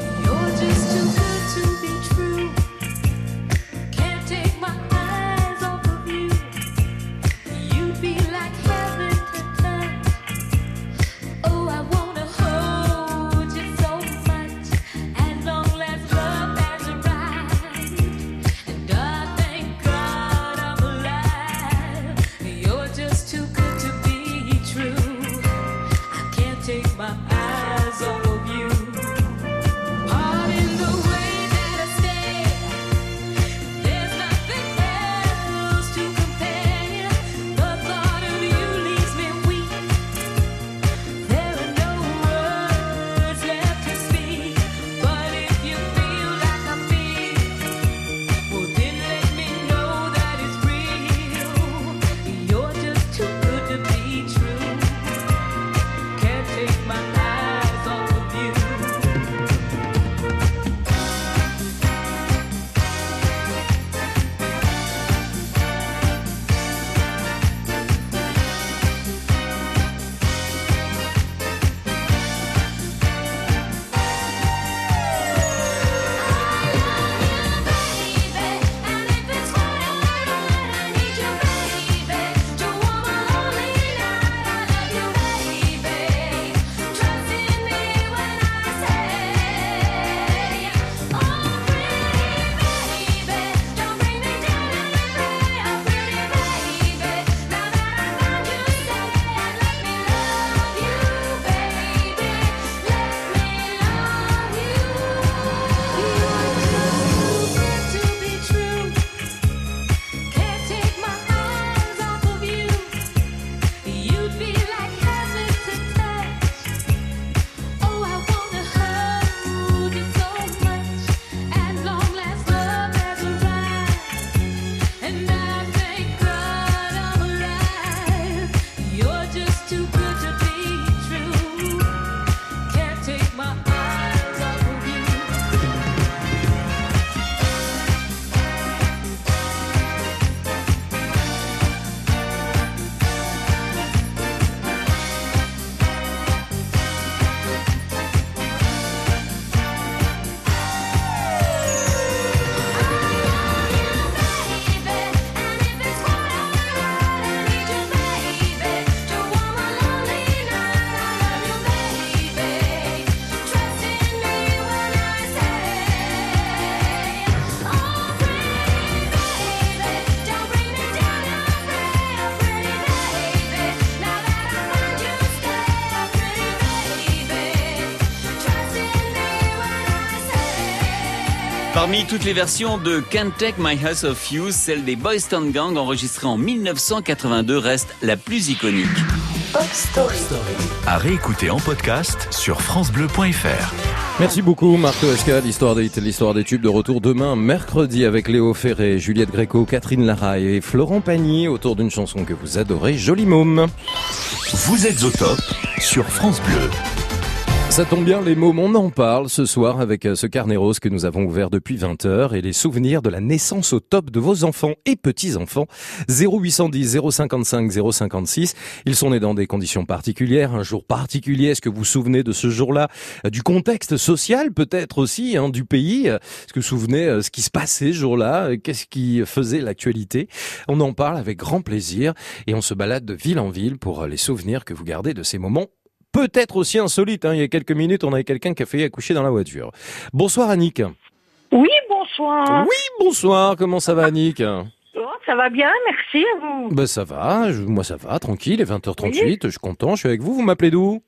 Parmi toutes les versions de Can't Take My Eyes Off You, celle des Boys Town Gang enregistrée en 1982 reste la plus iconique. Pop Story. À réécouter en podcast sur FranceBleu.fr. Merci beaucoup Marco Esca, l'histoire des hits, l'histoire des tubes de retour demain, mercredi avec Léo Ferré, Juliette Gréco, Catherine Laraille et Florent Pagny autour d'une chanson que vous adorez, Joli Môme. Vous êtes au top sur France Bleu. Ça tombe bien, les mômes, on en parle ce soir avec euh, ce carnet rose que nous avons ouvert depuis 20h et les souvenirs de la naissance au top de vos enfants et petits-enfants. 0810 055 056. Ils sont nés dans des conditions particulières, un jour particulier. Est-ce que vous vous souvenez de ce jour-là Euh, Du contexte social peut-être aussi, hein, du pays Euh, Est-ce que vous vous souvenez ce qui se passait ce jour-là Qu'est-ce qui faisait l'actualité? On en parle avec grand plaisir et on se balade de ville en ville pour les souvenirs que vous gardez de ces moments peut-être aussi insolite. hein. Il y a quelques minutes, on avait quelqu'un qui a failli accoucher dans la voiture. Bonsoir Annick. Oui, bonsoir. Oui, bonsoir. Comment ça va Annick? Oh, ça va bien, merci à vous. Ben ça va, je- moi ça va, tranquille, il est 20h38, je suis content, je suis avec vous, vous m'appelez d'où?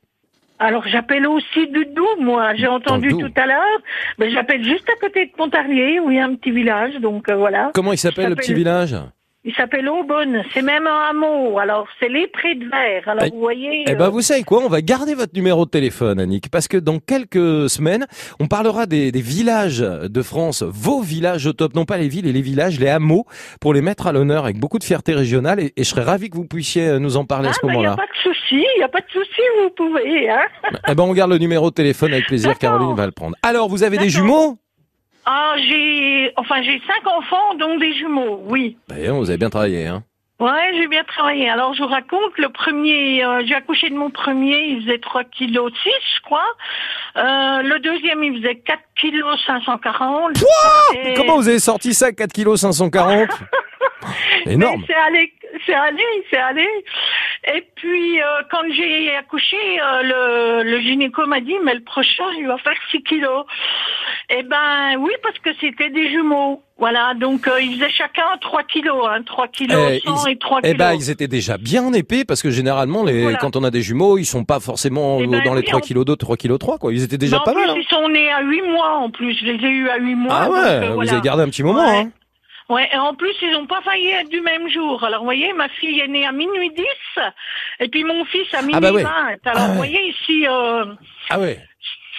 Alors j'appelle aussi du Doubs, moi. J'ai entendu tout à l'heure. Ben, j'appelle juste à côté de Pontarlier, où il y a un petit village, donc euh, voilà. Comment il s'appelle le petit village? Il s'appelle Aubonne. C'est même un hameau. Alors c'est les prés de verre. Alors vous voyez. Eh euh, ben, vous savez quoi? On va garder votre numéro de téléphone, Annick, parce que dans quelques semaines, on parlera des, des villages de France, vos villages au top, non pas les villes et les villages, les hameaux, pour les mettre à l'honneur avec beaucoup de fierté régionale. Et, et je serais ravi que vous puissiez nous en parler à ce Il n'y moment-là. a pas de souci, il n'y a pas de souci, vous pouvez. Hein Eh ben, on garde le numéro de téléphone avec plaisir. Caroline va le prendre. Alors, vous avez des jumeaux? Ah, j'ai, enfin, j'ai cinq enfants, dont des jumeaux, oui. Ben, vous avez bien travaillé, hein. Ouais, j'ai bien travaillé. Alors, je vous raconte, le premier, euh, j'ai accouché de mon premier, il faisait 3 kg 6, je crois. Euh, le deuxième, il faisait 4 kg 540. Et- Comment vous avez sorti ça, 4 kg 540 Énorme. C'est allé, c'est allé, c'est allé. Et puis, euh, quand j'ai accouché, euh, le, le gynéco m'a dit, mais le prochain, il va faire 6 kilos. Eh ben, oui, parce que c'était des jumeaux. Voilà, donc euh, ils faisaient chacun 3 kilos, hein, 3 kilos Eh, 100 ils- et 3 eh kilos. ben, ils étaient déjà bien épais parce que généralement, les, Voilà. quand on a des jumeaux, ils sont pas forcément Eh euh, ben dans les oui, 3 en- kg 2, 3 kg 3, quoi. Ils étaient déjà en pas plus, mal. hein. ils sont nés à 8 mois en plus. Je les ai eus à 8 mois. Ah donc, ouais, euh, vous voilà. avez gardé un petit moment, Ouais. hein. Ouais, et en plus, ils n'ont pas failli être du même jour. Alors, vous voyez, ma fille est née à minuit 10, et puis mon fils à minuit Ah bah ouais. 20. Alors, Ah vous voyez, ici, euh, Ah ouais.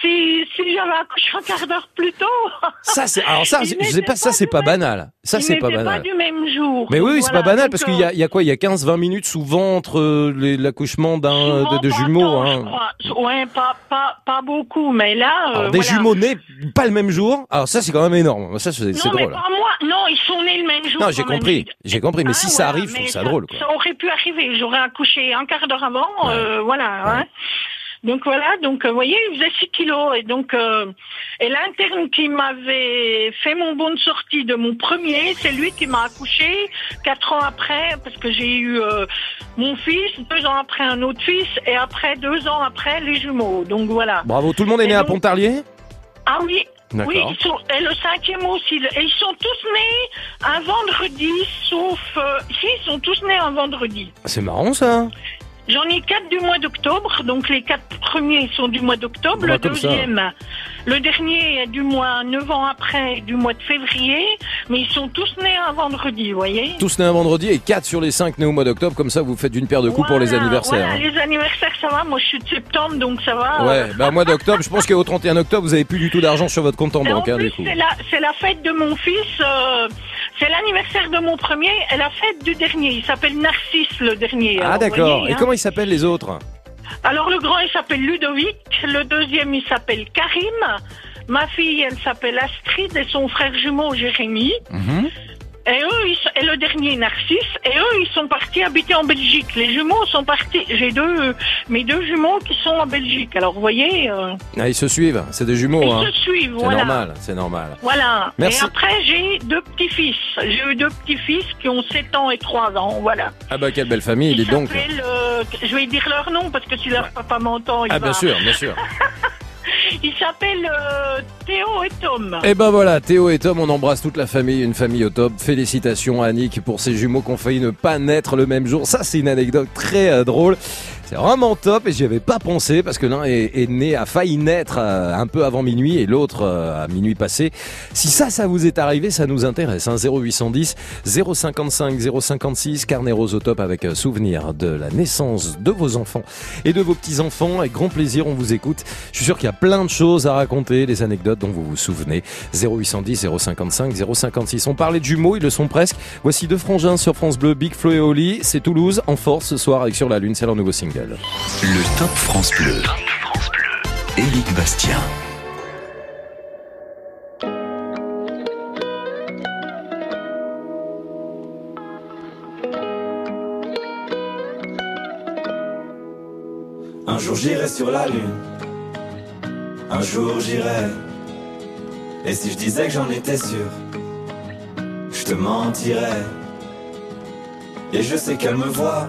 Si, si j'avais accouché un quart d'heure plus tôt... Ça, c'est, alors ça, je sais pas, ça, c'est pas banal. Ça, c'est pas banal. pas du même jour. Mais oui, oui, c'est Voilà, pas banal parce qu'il euh, y a, il y a quoi? Il y a 15, 20 minutes souvent entre euh, les- l'accouchement d'un, de, de jumeaux, hein. Ah, Ouais, pas, pas, pas beaucoup, mais là... euh, Alors, des voilà. jumeaux nés pas le même jour. Alors ça, c'est quand même énorme. Ça, c'est, mais drôle. pas moi. Non, ils sont nés le même jour. Non, j'ai compris. J'ai compris. Mais Hein, si ça arrive, je trouve ça drôle, quoi. Ça aurait pu arriver. J'aurais accouché un quart d'heure avant. euh, voilà. Hein. Donc voilà, donc euh, vous voyez, il faisait 6 kilos. Et donc, euh, et l'interne qui m'avait fait mon bon de sortie de mon premier, c'est lui qui m'a accouché quatre ans après, parce que j'ai eu euh, mon fils, deux ans après un autre fils, et après, deux ans après, les jumeaux. Donc voilà. Bravo. Tout le monde est né à Pontarlier? Ah oui. D'accord. Oui, ils sont, et le cinquième aussi. Et ils sont tous nés un vendredi, sauf... euh, si, ils sont tous nés un vendredi. C'est marrant, ça. J'en ai quatre du mois d'octobre, donc les quatre premiers sont du mois d'octobre. Bah, le deuxième, le dernier est du mois neuf ans après, du mois de février. Mais ils sont tous nés un vendredi, vous voyez Tous nés un vendredi et 4 sur les 5 nés au mois d'octobre. Comme ça, vous faites une paire de coups pour les anniversaires. Voilà, hein. les anniversaires, ça va. Moi, je suis de septembre, donc ça va. Ouais, bah, mois d'octobre, je pense qu'au 31 octobre, vous avez plus du tout d'argent sur votre compte en Et banque, hein, plus, du coup. c'est la, la fête de mon fils, euh, c'est l'anniversaire de mon premier et la fête du dernier. Il s'appelle Narcisse, le dernier. Ah, Alors, d'accord. Et hein. comment ils s'appellent les autres Alors, le grand, il s'appelle Ludovic. Le deuxième, il s'appelle Karim. Ma fille, elle s'appelle Astrid et son frère jumeau, Jérémy. Et eux, ils sont- et le dernier, Narcisse. Et eux, ils sont partis habiter en Belgique. Les jumeaux sont partis. J'ai deux, mes deux jumeaux qui sont en Belgique. Alors, vous voyez, euh, Ah, ils se suivent. C'est des jumeaux, Ils hein. se suivent, C'est voilà. normal, c'est normal. Voilà. Merci. Et après, j'ai deux petits-fils. J'ai eu deux petits-fils qui ont 7 ans et 3 ans. Voilà. Ah bah, quelle belle famille, Ils dites donc. euh, je vais dire leur nom parce que si leur papa m'entend, il Ah, va... bien sûr, bien sûr. Ils s'appellent euh, Théo et Tom. Et ben voilà, Théo et Tom, on embrasse toute la famille, une famille au top. Félicitations à Annick pour ces jumeaux qui ont failli ne pas naître le même jour. Ça, c'est une anecdote très euh, drôle. C'est vraiment top et j'y avais pas pensé parce que l'un est, est né, a failli naître euh, un peu avant minuit et l'autre euh, à minuit passé. Si ça, ça vous est arrivé, ça nous intéresse. Hein, 0810 055 056 Carnet Rose au top avec euh, souvenir de la naissance de vos enfants et de vos petits-enfants. Avec grand plaisir, on vous écoute. Je suis sûr qu'il y a plein de choses à raconter, des anecdotes dont vous vous souvenez. 0810 055 056. On parlait de jumeaux, ils le sont presque. Voici deux frangins sur France Bleu, Big Flo et Oli. C'est Toulouse en force ce soir avec Sur la Lune, c'est leur nouveau single. Le Top France Bleu. Éric Bastien. Un jour j'irai sur la lune. Un jour j'irai. Et si je disais que j'en étais sûr, je te mentirais. Et je sais qu'elle me voit,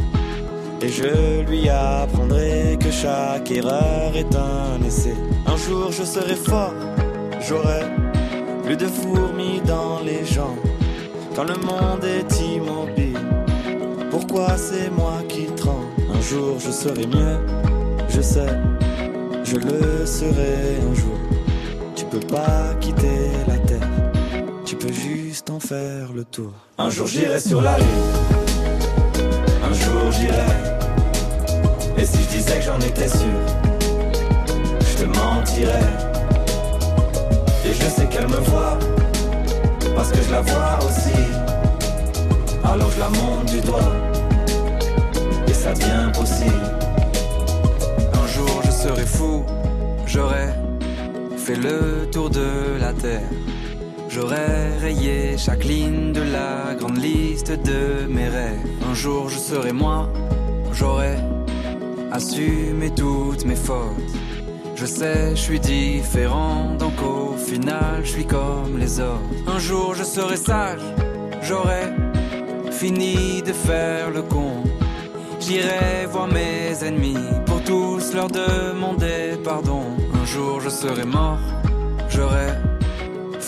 Et je lui apprendrai que chaque erreur est un essai. Un jour je serai fort, j'aurai plus de fourmis dans les jambes. Quand le monde est immobile, pourquoi c'est moi qui tremble? Un jour je serai mieux, je sais, je le serai un jour. Tu peux pas quitter la terre, tu peux juste en faire le tour. Un jour j'irai sur la lune, un jour j'irai. Et si je disais que j'en étais sûr, je te mentirais. Et je sais qu'elle me voit, parce que je la vois aussi. Alors je la monte du doigt, et ça devient possible. Un jour je serai fou, j'aurai fait le tour de la terre. J'aurais rayé chaque ligne de la grande liste de mes rêves. Un jour je serai moi, j'aurai assumé toutes mes fautes. Je sais, je suis différent, donc au final, je suis comme les autres. Un jour je serai sage, j'aurai fini de faire le con. J'irai voir mes ennemis pour tous leur demander pardon. Un jour je serai mort, j'aurai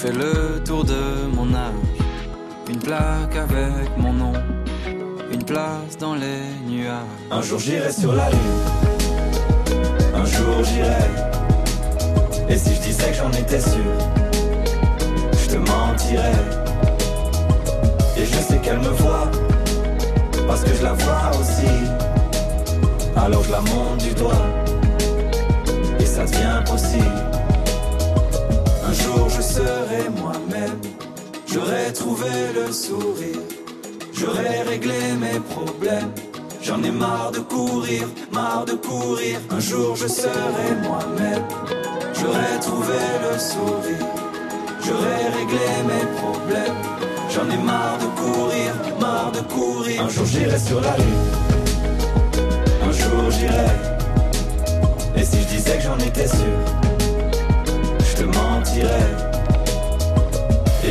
fait le tour de mon âge. Une plaque avec mon nom, une place dans les nuages. Un jour j'irai sur la lune, un jour j'irai. Et si je disais que j'en étais sûr, je te mentirais. Et je sais qu'elle me voit, parce que je la vois aussi. Alors je la monte du doigt, et ça devient possible. Serai moi-même, j'aurai trouvé le sourire, j'aurai réglé mes problèmes. J'en ai marre de courir, marre de courir. Un jour je serai moi-même, j'aurai trouvé le sourire, j'aurai réglé mes problèmes. J'en ai marre de courir, marre de courir. Un jour j'irai sur la lune, un jour j'irai. Et si je disais que j'en étais sûr, je te mentirais.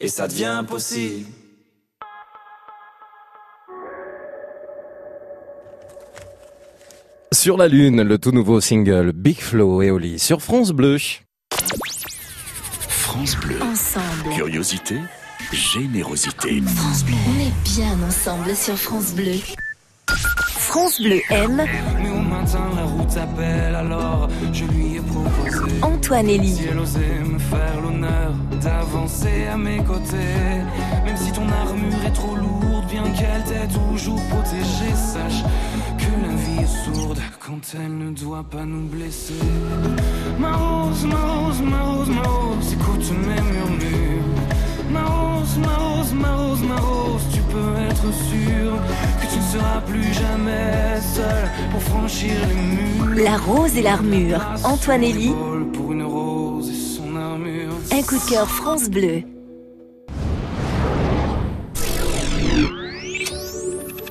et ça devient possible. Sur la Lune, le tout nouveau single Big Flow et Oli sur France Bleu. France Bleu. Ensemble. Curiosité, générosité. France Bleu. On est bien ensemble sur France Bleu. France Bleu aime Mais au matin, la route appelle, alors je lui ai. Antoine Elie. Si elle osait me faire l'honneur d'avancer à mes côtés. Même si ton armure est trop lourde, bien qu'elle t'ait toujours protégé, sache que la vie est sourde quand elle ne doit pas nous blesser. Ma rose, ma rose, ma rose, ma rose, écoute mes murmures. Ma rose, ma rose, ma rose, ma rose, tu peux être sûr que tu ne seras plus jamais seul pour franchir les murs. La rose et l'armure. Antoine Elie. Pour une rose et son armure. Un coup de cœur France Bleu.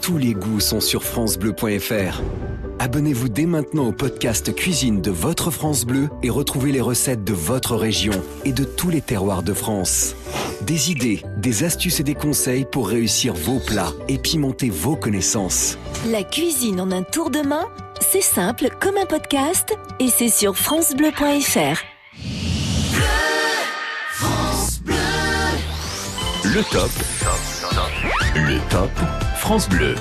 Tous les goûts sont sur francebleu.fr. Abonnez-vous dès maintenant au podcast Cuisine de votre France Bleu et retrouvez les recettes de votre région et de tous les terroirs de France. Des idées, des astuces et des conseils pour réussir vos plats et pimenter vos connaissances. La cuisine en un tour de main, c'est simple comme un podcast et c'est sur francebleu.fr. Le top. Le top France Bleu.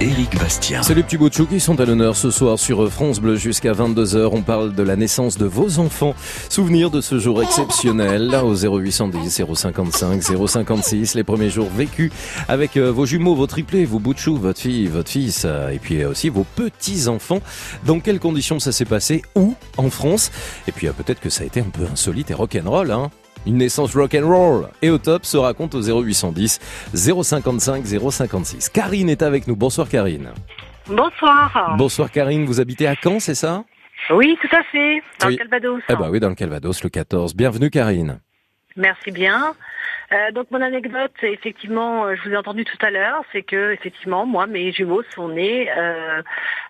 Éric Bastien. C'est les petits qui sont à l'honneur ce soir sur France Bleu jusqu'à 22h. On parle de la naissance de vos enfants. Souvenir de ce jour exceptionnel au 0810 055 056. Les premiers jours vécus avec euh, vos jumeaux, vos triplés, vos bouts de chou, votre fille, votre fils euh, et puis euh, aussi vos petits-enfants. Dans quelles conditions ça s'est passé? Où? En France Et puis peut-être que ça a été un peu insolite et rock'n'roll hein une naissance rock'n'roll. Et au top se raconte au 0810 055 056. Karine est avec nous. Bonsoir Karine. Bonsoir. Bonsoir Karine, vous habitez à Caen, c'est ça? Oui, tout à fait, dans Oui. le Calvados. Eh ben oui, dans le Calvados, le 14. Bienvenue Karine. Merci bien. Euh, donc mon anecdote, effectivement, euh, je vous ai entendu tout à l'heure, c'est que effectivement, moi, mes jumeaux sont nés euh,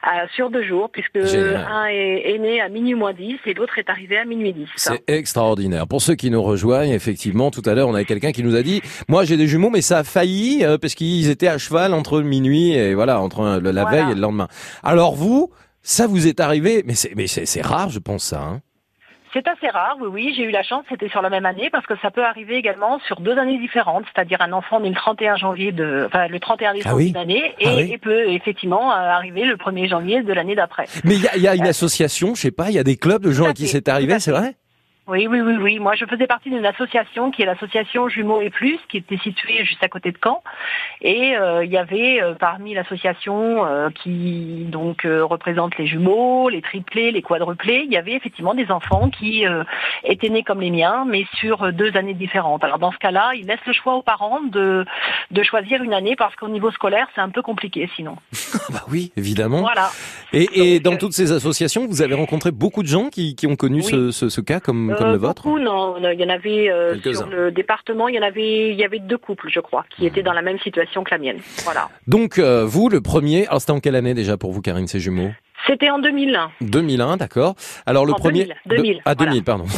à- sur deux jours, puisque Génial. un est, est né à minuit moins 10 et l'autre est arrivé à minuit 10. C'est extraordinaire. Pour ceux qui nous rejoignent, effectivement, tout à l'heure, on avait quelqu'un qui nous a dit, moi j'ai des jumeaux, mais ça a failli, euh, parce qu'ils étaient à cheval entre minuit et voilà, entre la Voilà. veille et le lendemain. Alors vous, ça vous est arrivé, mais c'est, mais c'est, c'est rare, je pense ça. Hein. C'est assez rare, oui, oui, j'ai eu la chance, c'était sur la même année, parce que ça peut arriver également sur deux années différentes, c'est-à-dire un enfant né le 31 janvier de, enfin le 31 décembre Ah oui d'une année, et, Ah oui. et peut effectivement euh, arriver le 1er janvier de l'année d'après. Mais il y a, il y a une association, je sais pas, il y a des clubs de gens à qui c'est arrivé, c'est vrai? Oui, oui, oui, oui. Moi, je faisais partie d'une association qui est l'association Jumeaux et Plus, qui était située juste à côté de Caen. Et euh, il y avait euh, parmi l'association euh, qui donc représente les jumeaux, les triplés, les quadruplés, il y avait effectivement des enfants qui étaient nés comme les miens, mais sur deux années différentes. Alors dans ce cas-là, ils laissent le choix aux parents de de choisir une année parce qu'au niveau scolaire, c'est un peu compliqué sinon. Bah oui, évidemment. Voilà. Et, et dans toutes ces associations, vous avez rencontré beaucoup de gens qui, qui ont connu ce, ce, ce cas comme, comme Euh, le vôtre Beaucoup, non. Il y en avait euh, sur le département, il y en avait, il y avait deux couples, je crois, qui étaient dans la même situation que la mienne. Voilà. Donc euh, vous, le premier, alors c'était en quelle année déjà pour vous, Karine, ces jumeaux? C'était en 2001. 2001, d'accord. Alors le En premier... 2000, 2000, Ah, voilà. 2000, pardon.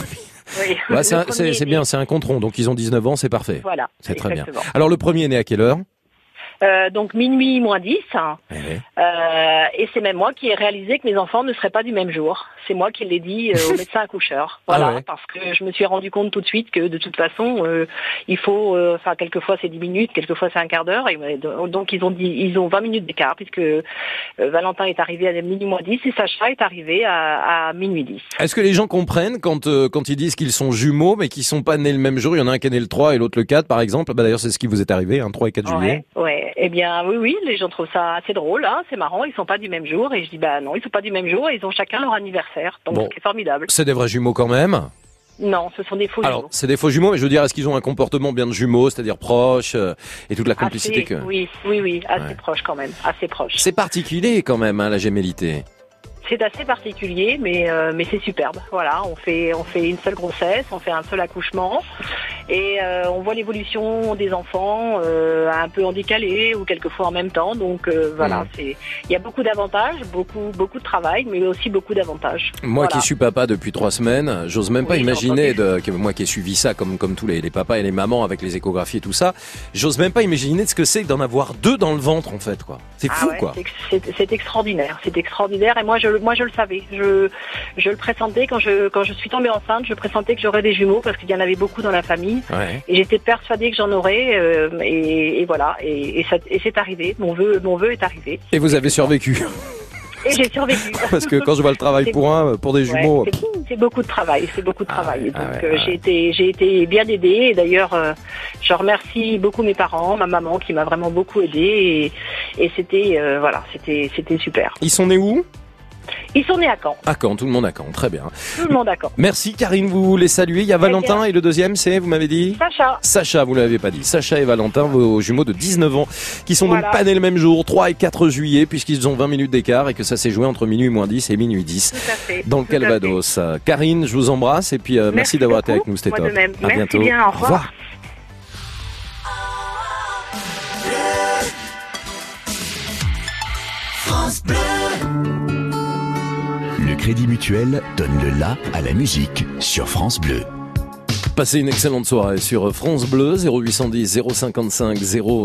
Oui. Bah, c'est bien, c'est un contron, donc ils ont 19 ans, c'est parfait. Voilà. C'est très bien. Alors le premier est né à quelle heure? Euh, donc minuit moins 10. Eh Euh, et c'est même moi qui ai réalisé que mes enfants ne seraient pas du même jour. C'est moi qui l'ai dit euh, au médecin accoucheur. Voilà, Ah ouais. parce que je me suis rendu compte tout de suite que de toute façon, euh, il faut, euh, enfin quelquefois c'est 10 minutes, quelquefois c'est un quart d'heure. Et donc ils ont dit, ils ont 20 minutes d'écart puisque Valentin est arrivé à minuit moins 10 et Sacha est arrivé à, à minuit 10. Est-ce que les gens comprennent quand, quand ils disent qu'ils sont jumeaux, mais qu'ils sont pas nés le même jour? Il y en a un qui est né le 3 et l'autre le 4, par exemple. Bah, D'ailleurs, c'est ce qui vous est arrivé, hein, 3 et 4 juillet. Ouais, ouais. Eh bien, oui, oui, les gens trouvent ça assez drôle, hein, c'est marrant, ils sont pas du même jour. Et je dis, bah non, ils sont pas du même jour et ils ont chacun leur anniversaire. Donc, Bon. c'est formidable. C'est des vrais jumeaux quand même? Non, ce sont des faux Alors, jumeaux. c'est des faux jumeaux, mais je veux dire, est-ce qu'ils ont un comportement bien de jumeaux, c'est-à-dire proche, euh, et toute la complicité Assez- que... Oui, oui, oui, assez Ouais. proche quand même, assez proche. C'est particulier quand même, hein, la gémellité. C'est assez particulier, mais euh, mais c'est superbe. Voilà, on fait on fait une seule grossesse, on fait un seul accouchement, et euh, on voit l'évolution des enfants euh, un peu en décalé ou quelquefois en même temps. Donc voilà, Mhm. c'est il y a beaucoup d'avantages, beaucoup beaucoup de travail, mais aussi beaucoup d'avantages. Moi Voilà. qui suis papa depuis trois semaines, j'ose même pas Oui, imaginer, de, que moi qui ai suivi ça comme, comme tous les, les papas et les mamans avec les échographies et tout ça, j'ose même pas imaginer ce que c'est d'en avoir deux dans le ventre en fait. quoi. C'est Ah fou ouais, quoi. c'est- C'est c'est extraordinaire, c'est extraordinaire. Et moi, je, moi, je le savais. Je, je le pressentais quand je, quand je suis tombée enceinte. Je pressentais que j'aurais des jumeaux parce qu'il y en avait beaucoup dans la famille. Ouais. Et j'étais persuadée que j'en aurais. euh, et, et voilà. Et, et, ça- et c'est arrivé. Mon vœu, mon vœu est arrivé. Et vous avez survécu. Et j'ai survécu. Parce que quand je vois le travail pour un, pour des jumeaux, c'est- c'est beaucoup de travail, c'est beaucoup de Ah travail. Donc euh, j'ai été j'ai été bien aidée et d'ailleurs euh, je remercie beaucoup mes parents, ma maman qui m'a vraiment beaucoup aidée et, et c'était euh, voilà, c'était c'était super. ils sont nés où? Ils sont nés à Caen, À Caen, tout le monde à Caen, très bien. tout le monde à Caen. Merci Karine, vous les saluez. Il y a Valentin et le deuxième c'est, vous m'avez dit Sacha. Sacha, vous l'avez pas dit. Sacha et Valentin, vos jumeaux de 19 ans, qui sont Voilà. donc pas nés le même jour, 3 et 4 juillet, puisqu'ils ont 20 minutes d'écart et que ça s'est joué entre minuit moins 10 et minuit 10 Tout à fait. dans le tout à Calvados. Karine, je vous embrasse et puis euh, merci, Merci d'avoir été avec nous, c'était top. de même. À Merci bientôt. bien, au revoir. France Bleu. Crédit Mutuel donne le la à la musique sur France Bleu. Passez une excellente soirée sur France Bleu 0810 055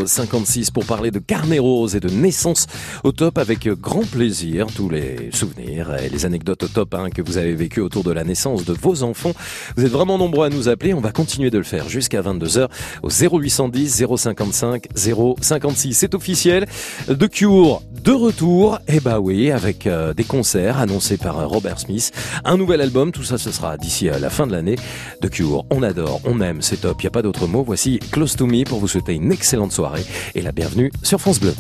056 pour parler de carnet rose et de naissance au top avec grand plaisir. Tous les souvenirs et les anecdotes au top hein, que vous avez vécues autour de la naissance de vos enfants. Vous êtes vraiment nombreux à nous appeler. On va continuer de le faire jusqu'à 22h au 0810 055 056. C'est officiel. The Cure De retour, eh bah oui, avec euh, des concerts annoncés par euh, Robert Smith, un nouvel album, tout ça ce sera d'ici à la fin de l'année. De Cure, on adore, on aime, c'est top, il y a pas d'autre mot. Voici Close to Me pour vous souhaiter une excellente soirée et la bienvenue sur France Bleu.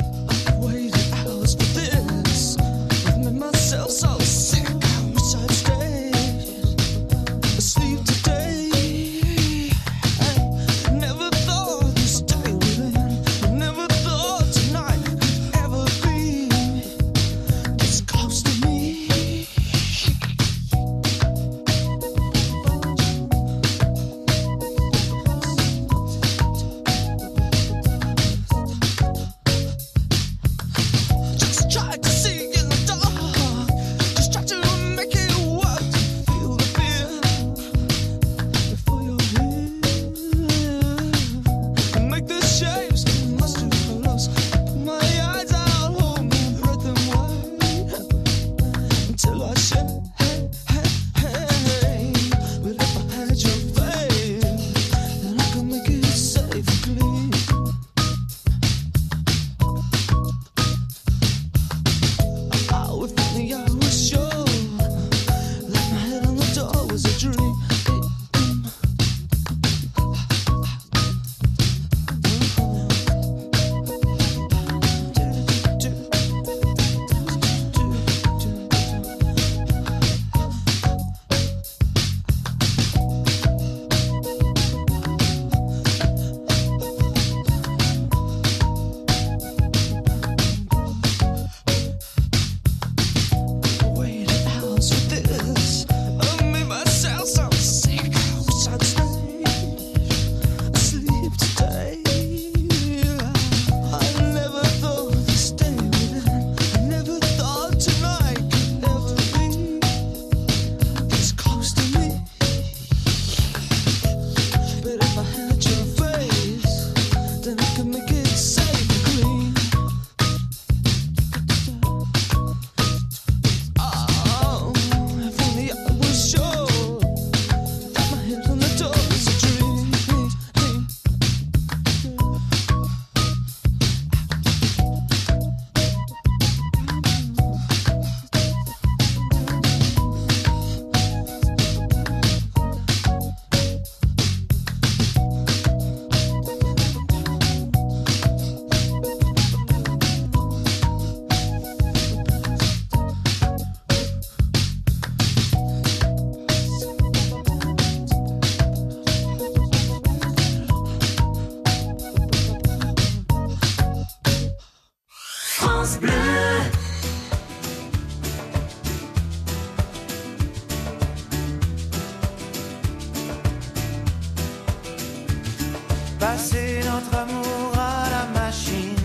Passez notre amour à la machine.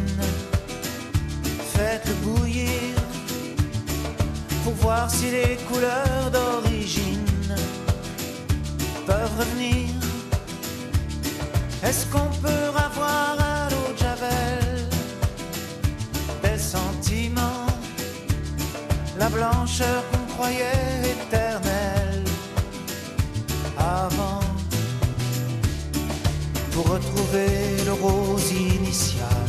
Faites-le bouillir pour voir si les couleurs d'origine peuvent revenir. Blancheur qu'on croyait éternelle avant? pour retrouver le rose initial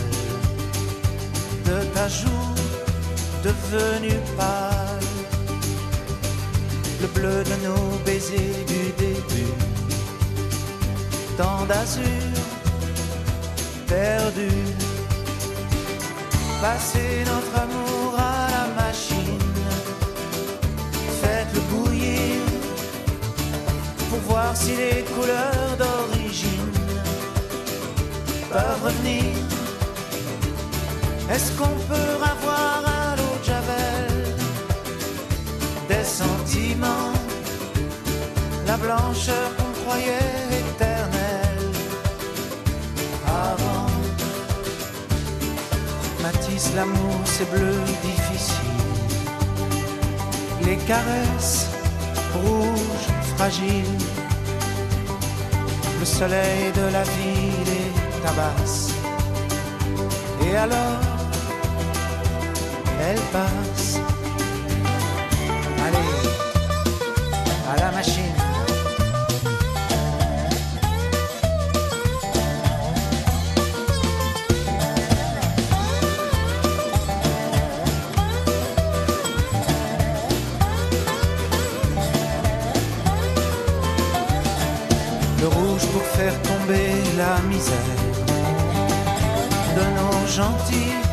de ta joue devenue pâle, le bleu de nos baisers du début, tant d'azur perdu, passer notre amour si les couleurs d'origine peuvent revenir. Est-ce qu'on peut avoir à l'eau de Javel des sentiments, la blancheur qu'on croyait éternelle avant? Matisse, l'amour, c'est bleu difficile. Les caresses rouges, fragiles. Le soleil de la ville est tabasse. Et alors, elle passe. Misère. De nos gentils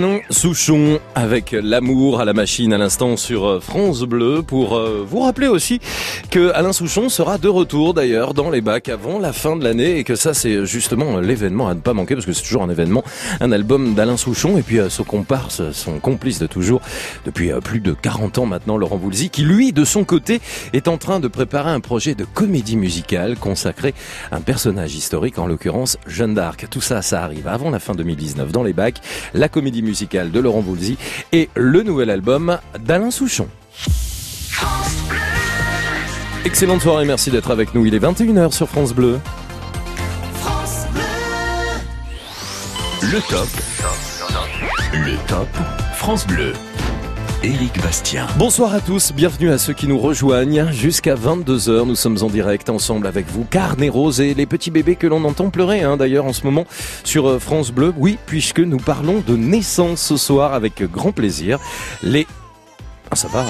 Anon Souchon avec l'amour à la machine à l'instant sur euh, France Bleu pour euh, vous rappeler aussi que Alain Souchon sera de retour d'ailleurs dans les bacs avant la fin de l'année et que ça c'est justement l'événement à ne pas manquer parce que c'est toujours un événement, un album d'Alain Souchon et puis euh, son comparse, son complice de toujours depuis plus de 40 ans maintenant, Laurent Voulzy, qui lui de son côté est en train de préparer un projet de comédie musicale consacré à un personnage historique, en l'occurrence Jeanne d'Arc. Tout ça, ça arrive avant la fin 2019 dans les bacs, la comédie musicale de Laurent Voulzy et le nouvel album d'Alain Souchon. Excellente soirée, merci d'être avec nous. Il est 21h sur France Bleu. Le top. Le top France Bleu. Éric Bastien. Bonsoir à tous, bienvenue à ceux qui nous rejoignent. Jusqu'à 22h, nous sommes en direct ensemble avec vous, Carnet Rose et les petits bébés que l'on entend pleurer hein, d'ailleurs en ce moment sur euh, France Bleu. Oui, puisque nous parlons de naissance ce soir avec grand plaisir. Les... Ah ça va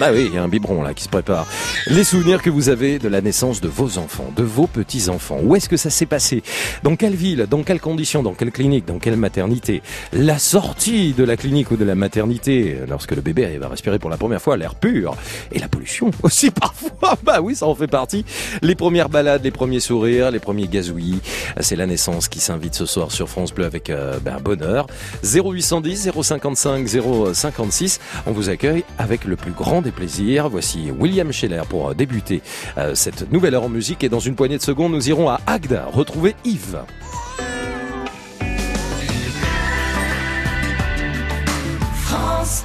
bah oui, il y a un biberon là qui se prépare. Les souvenirs que vous avez de la naissance de vos enfants, de vos petits-enfants. Où est-ce que ça s'est passé? Dans quelle ville? Dans quelles conditions? Dans quelle clinique? Dans quelle maternité? La sortie de la clinique ou de la maternité, lorsque le bébé va respirer pour la première fois l'air pur. Et la pollution aussi parfois. Bah oui, ça en fait partie. Les premières balades, les premiers sourires, les premiers gazouillis. C'est la naissance qui s'invite ce soir sur France Bleu avec euh, ben, bonheur. 0810 055 056. On vous accueille avec le plus grand des plaisirs. Voici William Scheller pour débuter euh, cette nouvelle heure en musique. Et dans une poignée de secondes, nous irons à Agda retrouver Yves. France.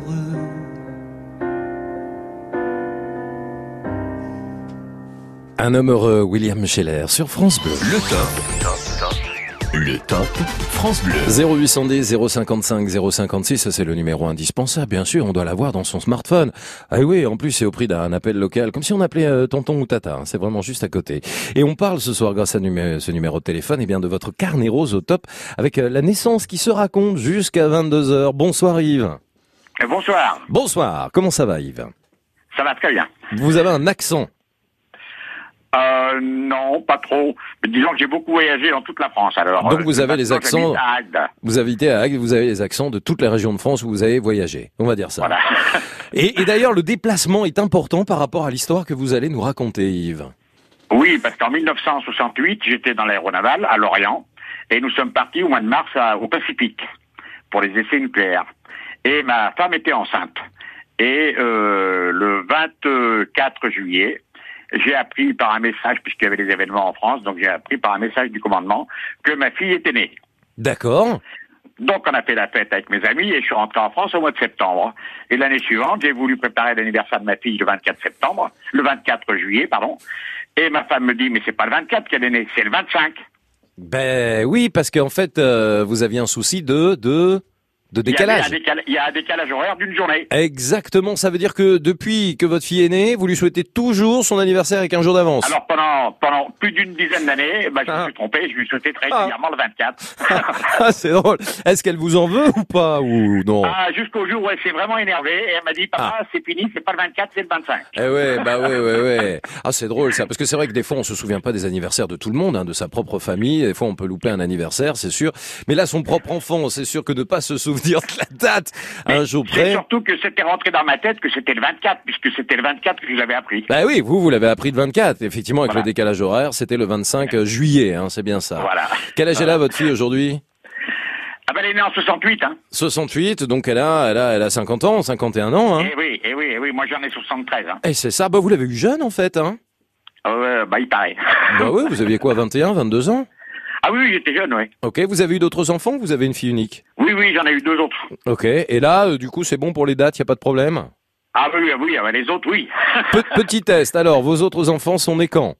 Un homme heureux, William Scheller, sur France Bleu. Le top. Le top France Bleu. 0810 055 056, ça c'est le numéro indispensable, bien sûr, on doit l'avoir dans son smartphone. Ah oui, en plus c'est au prix d'un appel local, comme si on appelait euh, tonton ou tata, hein, c'est vraiment juste à côté. Et on parle ce soir, grâce à numé- ce numéro de téléphone, et bien de votre carnet rose au top, avec euh, la naissance qui se raconte jusqu'à 22h. Bonsoir Yves. Bonsoir, Bonsoir, comment ça va Yves? Ça va très bien. Vous avez un accent. Euh, non, pas trop. Mais disons que j'ai beaucoup voyagé dans toute la France. Alors, Donc euh, vous avez les accents, vous habitez à Agde, vous avez les accents de toutes les régions de France où vous avez voyagé, on va dire ça. Et, et d'ailleurs, le déplacement est important par rapport à l'histoire que vous allez nous raconter Yves. Oui, parce qu'en 1968, j'étais dans l'aéronaval à Lorient et nous sommes partis au mois de mars à- au Pacifique pour les essais nucléaires. Et ma femme était enceinte. Et euh, le 24 juillet, j'ai appris par un message, puisqu'il y avait des événements en France, donc j'ai appris par un message du commandement que ma fille était née. D'accord. Donc on a fait la fête avec mes amis et je suis rentré en France au mois de septembre. Et l'année suivante, j'ai voulu préparer l'anniversaire de ma fille le 24 septembre, le 24 juillet, pardon. Et ma femme me dit, mais c'est pas le 24 qu'elle est née, c'est le 25. Ben oui, parce qu'en fait, euh, vous aviez un souci de de de Il y avait décalage. Il y a un décalage horaire d'une journée. Exactement, ça veut dire que depuis que votre fille est née, vous lui souhaitez toujours son anniversaire avec un jour d'avance. Alors pendant pendant plus d'une dizaine d'années, bah, je me suis trompé, je lui souhaitais très régulièrement le 24. Ah, c'est drôle. Est-ce qu'elle vous en veut ou pas ou non Ah, jusqu'au jour où elle s'est vraiment énervée et elle m'a dit, papa, c'est fini, c'est pas le 24, c'est le 25. Eh ouais, bah ouais, ouais, ouais. Ah, c'est drôle ça, parce que c'est vrai que des fois on se souvient pas des anniversaires de tout le monde, hein, de sa propre famille. Des fois on peut louper un anniversaire, c'est sûr. Mais là, son propre enfant, c'est sûr que de pas se souvenir de la date un jour près. surtout que c'était rentré dans ma tête que c'était le 24, puisque c'était le 24 que je vous avais appris. Bah oui, vous, vous l'avez appris le 24. Effectivement, avec Voilà. le décalage horaire, c'était le 25 juillet, hein, c'est bien ça. Voilà. Quel âge elle a, votre fille, aujourd'hui? Ah ben elle est née en 68, hein. 68, donc elle a, elle a, elle a 50 ans, 51 ans, hein. Eh oui, eh oui, eh oui, moi j'en ai 73, hein. Et c'est ça, bah vous l'avez eu jeune, en fait, hein. Euh, bah il paraît. Bah oui, vous aviez quoi, 21, 22 ans? Ah oui, j'étais jeune, oui. Ok, vous avez eu d'autres enfants ou vous avez une fille unique? Oui, oui, j'en ai eu deux autres. Ok, et là, euh, du coup, c'est bon pour les dates, y a pas de problème? Ah oui, oui, oui, ah ben, les autres, oui. Pe- Petit test, alors, vos autres enfants sont nés quand?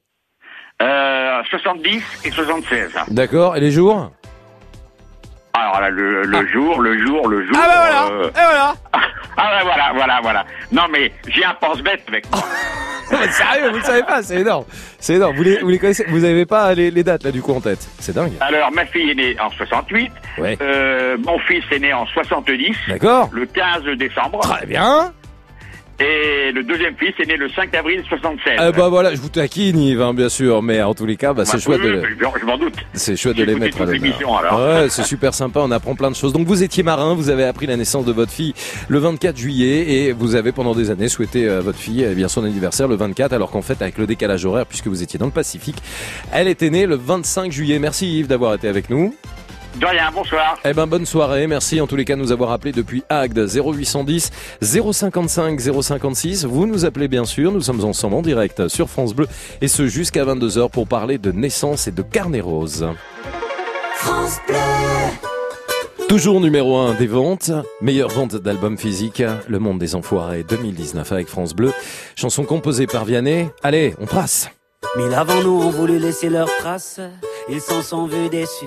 Euh, 70 et 76. D'accord, et les jours? Alors là, le, le jour, le jour, le jour. Ah bah voilà, euh, et voilà Ah bah voilà, voilà, voilà. Non mais j'ai un pense-bête mais Sérieux, vous le savez pas, c'est énorme. C'est énorme, vous les, vous les connaissez, vous avez pas les, les dates, là, du coup, en tête. C'est dingue. Alors ma fille est née en 68. Ouais. Euh, mon fils est né en 70. D'accord. Le 15 décembre. Très bien. Et le deuxième fils est né le 5 avril 76. Ah bah voilà, je vous taquine Yves, hein, bien sûr, mais en tous les cas, bah, c'est Bah, chouette oui, de... je m'en doute. C'est chouette de les mettre à l'honneur. l'émission, alors. Ouais, c'est super sympa, on apprend plein de choses. Donc vous étiez marin, vous avez appris la naissance de votre fille le 24 juillet et vous avez pendant des années souhaité à votre fille eh bien son anniversaire le 24 alors qu'en fait avec le décalage horaire puisque vous étiez dans le Pacifique, elle était née le 25 juillet. Merci Yves d'avoir été avec nous. De rien, bonsoir. Eh ben bonne soirée, merci en tous les cas de nous avoir appelé depuis Agde 0810 055 056. Vous nous appelez bien sûr, nous sommes ensemble en direct sur France Bleu et ce jusqu'à 22h pour parler de naissance et de carnet rose. France Bleu. Toujours numéro 1 des ventes, meilleure vente d'albums physiques, Le Monde des Enfoirés 2019 avec France Bleu. Chanson composée par Vianney. Allez, on trace. Mille avant nous ont voulu laisser leurs traces, ils s'en sont vus déçus.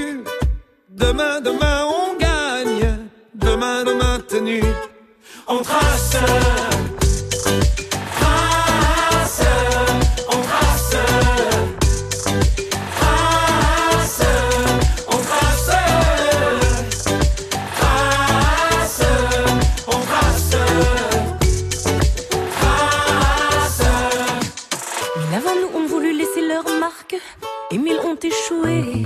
Demain, demain, on gagne. Demain, demain, tenu. On trace. Trace. On trace. Trace. On trace. Trace. On trace. Trace. Mille avant nous ont voulu laisser leur marque, et mille ont échoué.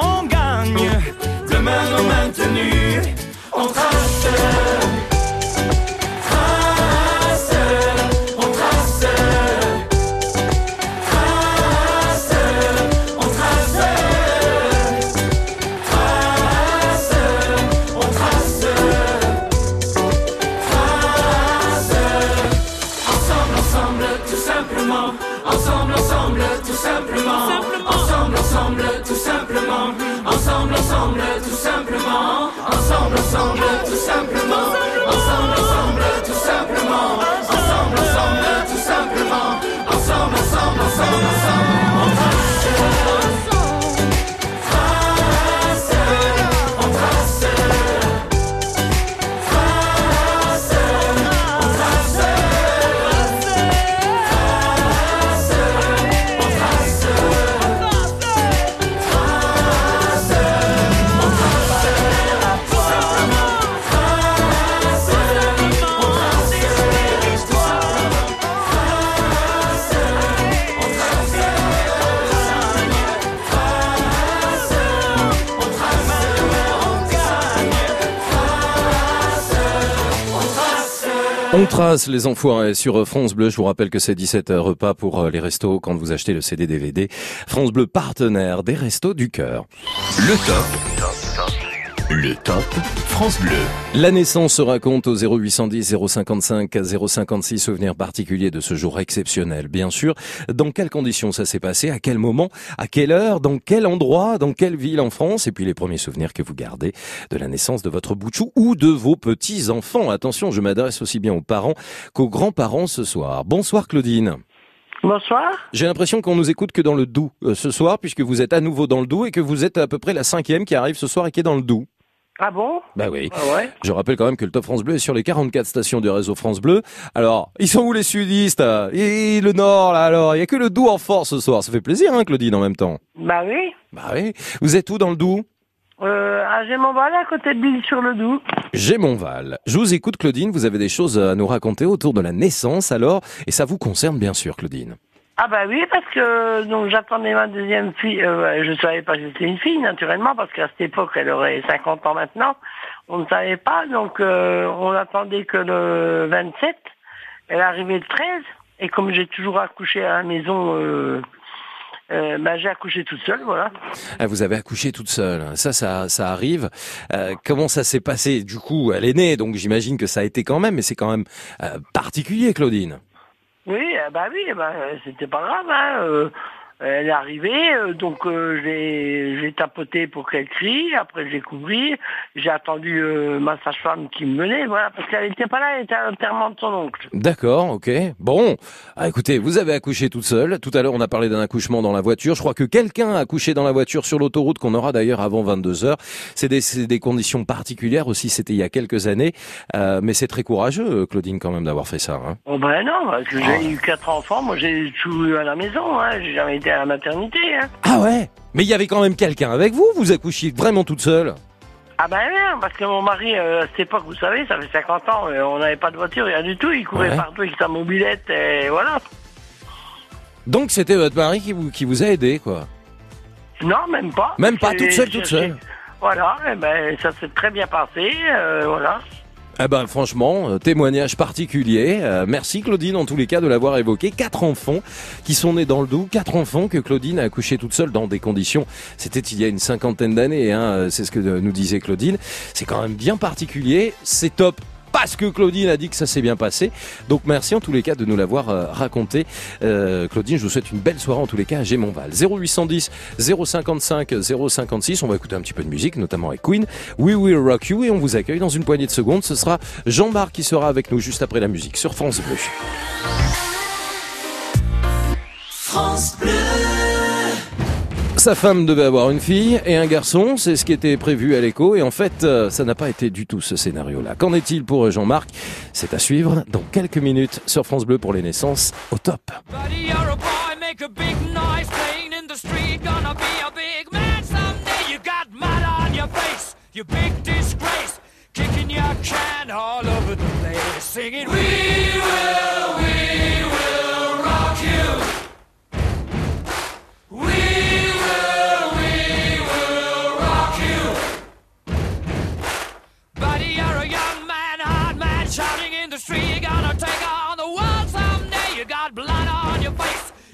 trace les enfoirés sur France Bleu. Je vous rappelle que c'est 17 repas pour euh, les restos quand vous achetez le CD DVD. France Bleu partenaire des restos du cœur. Le top. Le top France Bleu. La naissance se raconte au 0810 055 056 souvenir particulier de ce jour exceptionnel. Bien sûr, dans quelles conditions ça s'est passé, à quel moment, à quelle heure, dans quel endroit, dans quelle ville en France, et puis les premiers souvenirs que vous gardez de la naissance de votre boutchou ou de vos petits-enfants. Attention, je m'adresse aussi bien aux parents qu'aux grands-parents ce soir. Bonsoir Claudine. Bonsoir. J'ai l'impression qu'on nous écoute que dans le Doubs euh, ce soir, puisque vous êtes à nouveau dans le Doubs et que vous êtes à peu près la cinquième qui arrive ce soir et qui est dans le Doubs. Ah bon? Bah oui. Ah ouais? Je rappelle quand même que le Top France Bleu est sur les 44 stations du réseau France Bleu. Alors, ils sont où les sudistes? Et le Nord, là, alors? Il y a que le Doubs en force ce soir. Ça fait plaisir, hein, Claudine, en même temps. Bah oui. Bah oui. Vous êtes où dans le Doubs? Euh, à Gémonval, à côté de l'île sur le Doubs. Gémonval. Je vous écoute, Claudine. Vous avez des choses à nous raconter autour de la naissance, alors Et ça vous concerne, bien sûr, Claudine. Ah bah oui, parce que donc j'attendais ma deuxième fille. Euh, je savais pas que c'était une fille, naturellement, parce qu'à cette époque, elle aurait 50 ans maintenant. On ne savait pas, donc euh, on attendait que le 27. Elle arrivait le 13. Et comme j'ai toujours accouché à la maison, euh, euh, bah, j'ai accouché toute seule, voilà. Ah, vous avez accouché toute seule. Ça, ça, ça arrive. Comment ça s'est passé? Du coup, elle est née, donc j'imagine que ça a été quand même, mais c'est quand même particulier, Claudine. Oui, euh, bah oui, bah, euh, c'était pas grave. Hein. Euh, elle est arrivée, euh, donc euh, j'ai tapoté pour qu'elle crie. Après, j'ai couvri. J'ai attendu euh, ma sage-femme qui me menait, voilà, parce qu'elle n'était pas là, elle était à l'enterrement de son oncle. D'accord, ok. Bon, ah, écoutez, vous avez accouché toute seule. Tout à l'heure, on a parlé d'un accouchement dans la voiture. Je crois que quelqu'un a accouché dans la voiture sur l'autoroute qu'on aura d'ailleurs avant 22 heures. C'est des, c'est des conditions particulières aussi. C'était il y a quelques années, Euh, mais c'est très courageux, Claudine, quand même, d'avoir fait ça. Hein. Oh ben non, parce que j'ai eu quatre enfants, moi j'ai tout eu à la maison, hein. j'ai jamais été à la maternité. Hein. Ah ouais? Mais il y avait quand même quelqu'un avec vous. Vous accouchiez vraiment toute seule? Ah ben non, parce que mon mari, euh, à cette époque, vous savez, ça fait 50 ans, euh, on n'avait pas de voiture, rien du tout, il courait Ouais. partout avec sa mobilette, et voilà. Donc c'était votre mari qui vous qui vous a aidé, quoi? Non, même pas. Même pas, toute seule, toute seule. Voilà, et ben ça s'est très bien passé, euh, voilà. Eh ben franchement, euh, témoignage particulier. Euh, merci Claudine en tous les cas de l'avoir évoqué. Quatre enfants qui sont nés dans le Doubs, quatre enfants que Claudine a accouché toute seule dans des conditions. C'était il y a une cinquantaine d'années, hein, euh, c'est ce que nous disait Claudine. C'est quand même bien particulier. C'est top. Parce que Claudine a dit que ça s'est bien passé. Donc merci en tous les cas de nous l'avoir euh, raconté. Euh, Claudine, je vous souhaite une belle soirée en tous les cas à Gémontval. 0810 055 056. On va écouter un petit peu de musique, notamment avec Queen. We Will Rock You et on vous accueille dans une poignée de secondes. Ce sera Jean-Marc qui sera avec nous juste après la musique sur France Bleu. France Bleu. Sa femme devait avoir une fille et un garçon, c'est ce qui était prévu à l'écho et en fait euh, ça n'a pas été du tout ce scénario-là. Qu'en est-il pour Jean-Marc? C'est à suivre dans quelques minutes sur France Bleu pour les naissances au top.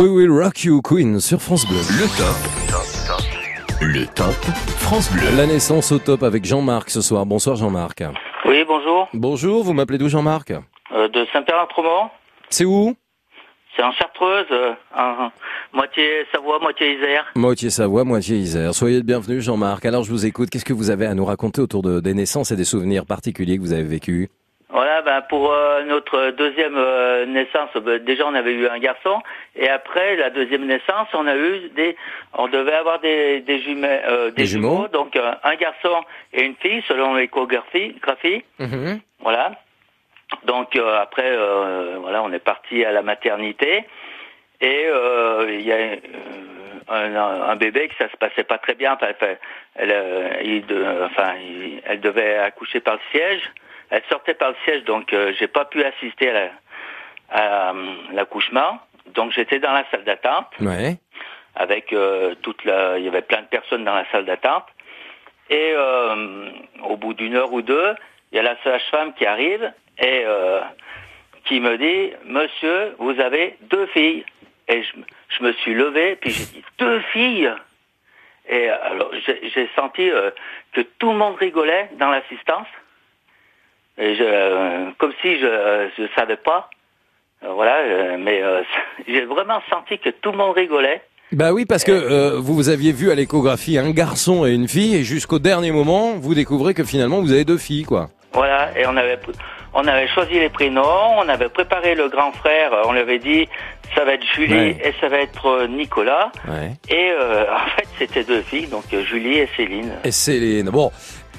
We Will Rock You Queen sur France Bleu. Le top. Le top France Bleu. La naissance au top avec Jean-Marc ce soir. Bonsoir Jean-Marc. Oui, bonjour. Bonjour, vous m'appelez d'où Jean-Marc Euh, de Saint-Pierre-en-Tremont. C'est où C'est en Chartreuse, euh, en- moitié Savoie, moitié Isère. Moitié Savoie, moitié Isère. Soyez le bienvenu Jean-Marc. Alors je vous écoute, qu'est-ce que vous avez à nous raconter autour de, des naissances et des souvenirs particuliers que vous avez vécus? Voilà, ben pour euh, notre deuxième euh, naissance, ben, déjà on avait eu un garçon, et après la deuxième naissance, on a eu des, on devait avoir des des, jumelles, euh, des, Des jumeaux. donc euh, un garçon et une fille selon l'échographie, graphie, voilà. Donc euh, après, euh, voilà, on est parti à la maternité et euh, il y a un, un bébé que ça se passait pas très bien. Enfin, enfin, elle, euh, il de- enfin, il- elle devait accoucher par le siège. Elle sortait par le siège, donc euh, j'ai pas pu assister à la- euh, l'accouchement. Donc j'étais dans la salle d'attente Ouais. avec euh, toute la, il y avait plein de personnes dans la salle d'attente. Et euh, au bout d'une heure ou deux, il y a la sage-femme qui arrive et euh, qui me dit, Monsieur, vous avez deux filles. Et je, je me suis levé, puis j'ai dit, deux filles Et alors, j'ai j'ai senti euh, que tout le monde rigolait dans l'assistance. Et je, euh, comme si je ne savais pas. Euh, voilà, euh, mais euh, j'ai vraiment senti que tout le monde rigolait. Bah oui, parce que euh, vous, vous aviez vu à l'échographie un garçon et une fille, et jusqu'au dernier moment, vous découvrez que finalement vous avez deux filles, quoi. Voilà, et on avait, on avait choisi les prénoms, on avait préparé le grand frère, on lui avait dit ça va être Julie Ouais. et ça va être euh, Nicolas. Ouais. Et euh, en fait, c'était deux filles, donc euh, Julie et Céline. Et Céline. Bon,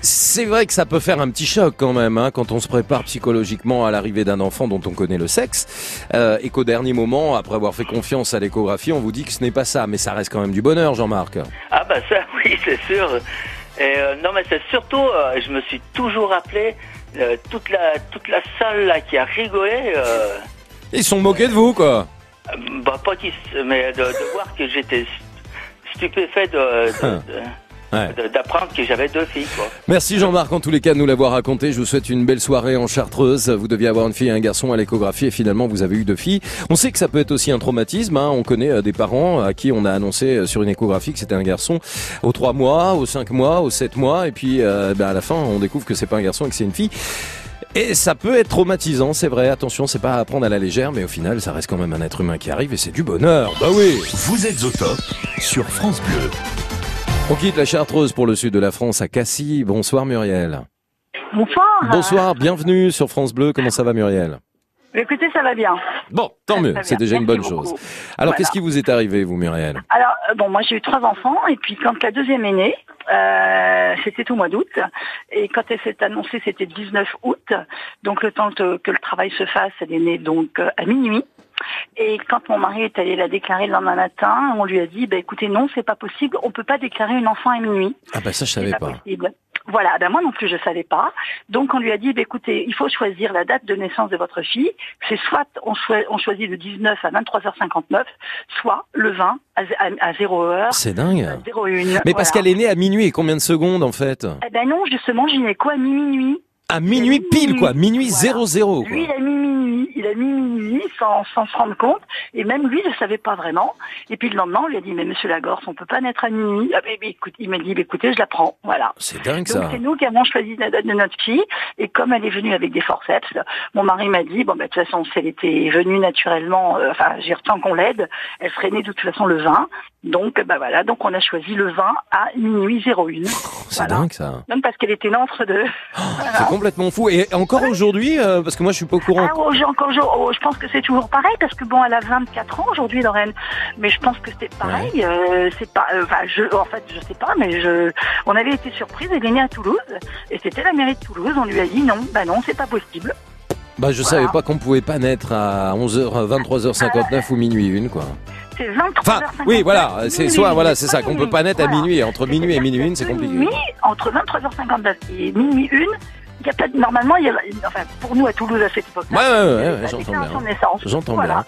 c'est vrai que ça peut faire un petit choc quand même, hein, quand on se prépare psychologiquement à l'arrivée d'un enfant dont on connaît le sexe, euh, et qu'au dernier moment, après avoir fait confiance à l'échographie, on vous dit que ce n'est pas ça, mais ça reste quand même du bonheur, Jean-Marc. Ah bah ça, oui, c'est sûr. Et euh, non, mais c'est surtout, euh, je me suis toujours rappelé euh, toute la toute la salle là qui a rigolé. Euh, Ils sont moqués de vous, quoi. bah pas qui, mais de, de voir que j'étais stupéfait de- de- de- Ouais. d'apprendre que j'avais deux filles. Quoi. Merci Jean-Marc en tous les cas de nous l'avoir raconté. Je vous souhaite une belle soirée en Chartreuse. Vous deviez avoir une fille et un garçon à l'échographie et finalement vous avez eu deux filles. On sait que ça peut être aussi un traumatisme. hein. On connaît euh, des parents à qui on a annoncé euh, sur une échographie que c'était un garçon aux trois mois, aux cinq mois, aux sept mois et puis euh, ben, à la fin on découvre que c'est pas un garçon et que c'est une fille. Et ça peut être traumatisant, c'est vrai. Attention, c'est pas à prendre à la légère, mais au final, ça reste quand même un être humain qui arrive et c'est du bonheur. Bah oui. Vous êtes au top sur France Bleu. On quitte la Chartreuse pour le sud de la France à Cassis. Bonsoir Muriel. Bonsoir. Bonsoir, bienvenue sur France Bleu. Comment ça va Muriel? Écoutez, ça va bien. Bon, tant mieux, c'est déjà une bonne beaucoup. chose. Alors, Voilà. qu'est-ce qui vous est arrivé, vous Muriel? Alors, euh, bon, moi j'ai eu trois enfants, et puis quand la deuxième est née, euh, c'était au mois d'août, et quand elle s'est annoncée, c'était le 19 août, donc le temps que, que le travail se fasse, elle est née donc euh, à minuit. Et quand mon mari est allé la déclarer le lendemain matin, on lui a dit, bah, écoutez, non, c'est pas possible, on peut pas déclarer une enfant à minuit. Ah bah ça, je savais pas. possible. Voilà, ben moi non plus je savais pas. Donc on lui a dit, bah, écoutez, il faut choisir la date de naissance de votre fille. C'est soit on, choi- on choisit le 19 à 23h59, soit le 20 à, à, à 0h. C'est dingue. 01. Mais parce qu'elle est née à minuit et combien de secondes en fait? Eh ben non, justement, gynéco à mi-minuit. À minuit pile quoi, minuit 00 quoi. Lui, il a mis minuit, il a mis minuit sans, sans se rendre compte, et même lui, ne savait pas vraiment. Et puis le lendemain, on lui a dit, mais monsieur Lagorce, on peut pas naître à minuit. Ah, mais, mais écoute, il m'a dit, écoutez, je la prends, voilà. C'est dingue Donc ça. c'est nous qui avons choisi la date de notre fille, et comme elle est venue avec des forceps, mon mari m'a dit, bon, bah, de toute façon, si elle était venue naturellement, euh, enfin, j'ai tant qu'on l'aide, elle serait née de toute façon le 20. Donc, bah voilà, donc on a choisi le 20 à minuit 01. C'est dingue ça. Même parce qu'elle était née entre deux. C'est complètement fou. Et encore aujourd'hui, euh, parce que moi je suis pas au courant. Ah, oh, encore, oh, je pense que c'est toujours pareil parce que bon, elle a 24 ans aujourd'hui, Lorraine. Mais je pense que c'est pareil. euh, c'est pas, euh, je, en fait, je sais pas, mais je, on avait été surprise. Elle est née à Toulouse et c'était la mairie de Toulouse. On lui a dit non, bah non, c'est pas possible. Bah je savais pas qu'on pouvait pas naître à 11h, 23h59 ou minuit une quoi. C'est 23 Enfin, oui, voilà, c'est soit voilà, c'est ça qu'on peut pas naître à minuit. Entre minuit et minuit une, c'est compliqué. Minuit, entre 23h59 et minuit une, y a pas de, normalement, il y a, enfin, pour nous à Toulouse à cette époque-là. Ouais, ouais, ouais, j'entends bien. de. J'entends Voilà. bien.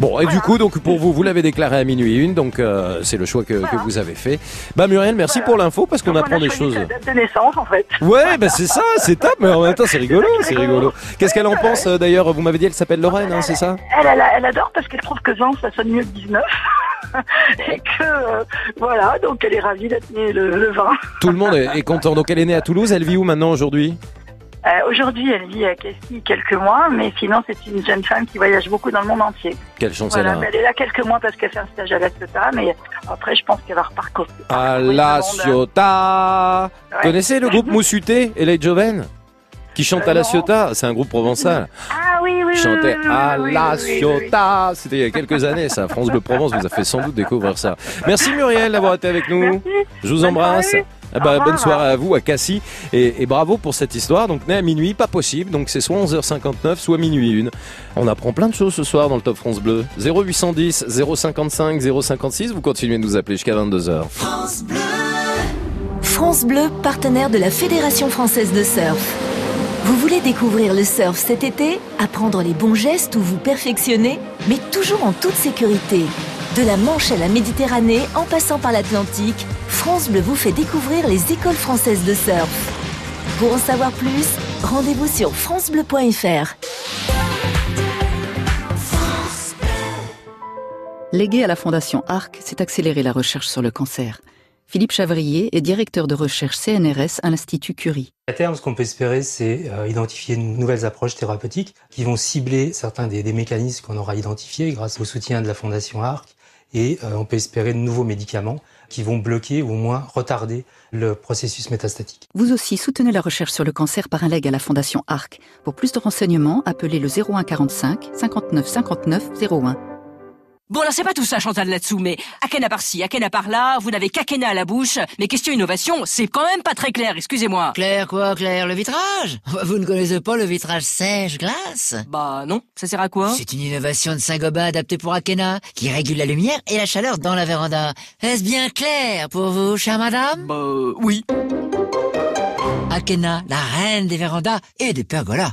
Bon, et du coup, donc pour vous, vous l'avez déclaré à minuit une, donc euh, c'est le choix que, vous avez fait. Bah Muriel, merci pour l'info parce qu'on apprend on a des choses. date de naissance en fait. Ouais, bah c'est ça, c'est top, mais en même temps c'est rigolo, c'est rigolo. Qu'est-ce qu'elle en pense euh, d'ailleurs? Vous m'avez dit elle s'appelle Lorraine, hein, c'est ça? Elle, elle, elle adore parce qu'elle trouve que 20, ça sonne mieux que 19. et que, euh, voilà, donc elle est ravie d'être née le, le 20. Tout le monde est, est content. Donc elle est née à Toulouse, elle vit où maintenant aujourd'hui? Euh, Aujourd'hui, elle vit à Cassis quelques mois, mais sinon, c'est une jeune femme qui voyage beaucoup dans le monde entier. Quelle chance Voilà, elle a elle est là quelques mois parce qu'elle fait un stage à La Ciotat, mais après, je pense qu'elle va reparcourir. À la Ciotat Ouais. Connaissez le groupe Moussuté et les Joven Qui chante à la Ciotat? C'est un groupe provençal. Ah oui, oui, chantait oui, oui, à oui, la oui, oui, oui. Ciotat. C'était il y a quelques années, ça. France Bleu Provence vous a fait sans doute découvrir ça. Merci Muriel d'avoir été avec nous. Je vous embrasse. soirée. Ah bah, Au revoir. bonne soirée à vous à Cassis et, et bravo pour cette histoire. Donc né à minuit, pas possible. Donc c'est soit 11h59, soit minuit 1. On apprend plein de choses ce soir dans le Top France Bleu. 0810 055 056. Vous continuez de nous appeler jusqu'à 22h. France Bleu, partenaire de la Fédération française de surf. Vous voulez découvrir le surf cet été Apprendre les bons gestes ou vous perfectionner Mais toujours en toute sécurité. De la Manche à la Méditerranée, en passant par l'Atlantique, France Bleu vous fait découvrir les écoles françaises de surf. Pour en savoir plus, Rendez-vous sur francebleu.fr. Légué à la Fondation ARC, c'est accélérer la recherche sur le cancer. Philippe Chavrier est directeur de recherche CNRS à l'Institut Curie. À terme, ce qu'on peut espérer, c'est euh, identifier de nouvelles approches thérapeutiques qui vont cibler certains des, des mécanismes qu'on aura identifiés grâce au soutien de la Fondation ARC. Et euh, on peut espérer de nouveaux médicaments qui vont bloquer ou au moins retarder le processus métastatique. Vous aussi soutenez la recherche sur le cancer par un leg à la Fondation ARC. Pour plus de renseignements, appelez le 01 45 59 59 01. Bon, alors c'est pas tout ça, Chantal, là-dessous, mais Akena par-ci, Akena par-là, vous n'avez qu'Akena à la bouche. Mais question innovation, c'est quand même pas très clair, excusez-moi. Claire quoi, Claire Le vitrage? Vous ne connaissez pas le vitrage sèche-glace Bah non, ça sert à quoi? C'est une innovation de Saint-Gobain adaptée pour Akena, qui régule la lumière et la chaleur dans la véranda. Est-ce bien clair pour vous, chère madame? Bah oui. Akena, la reine des vérandas et des pergolas.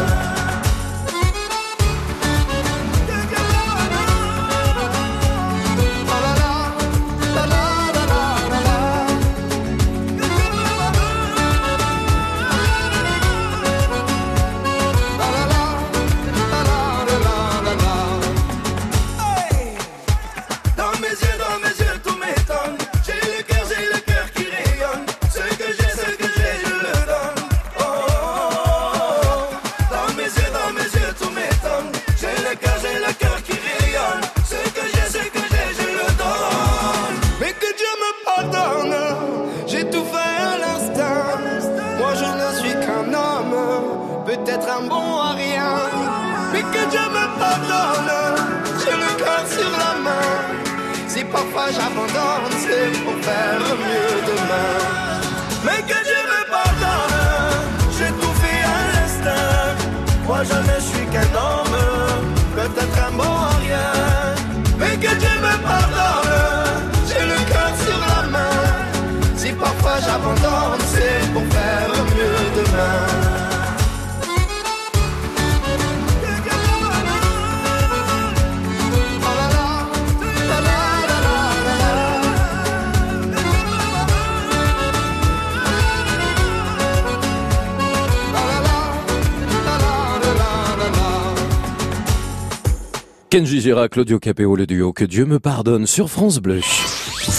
Kenji Girac, Claudio Capéo, le duo Que Dieu me pardonne sur France Bleu.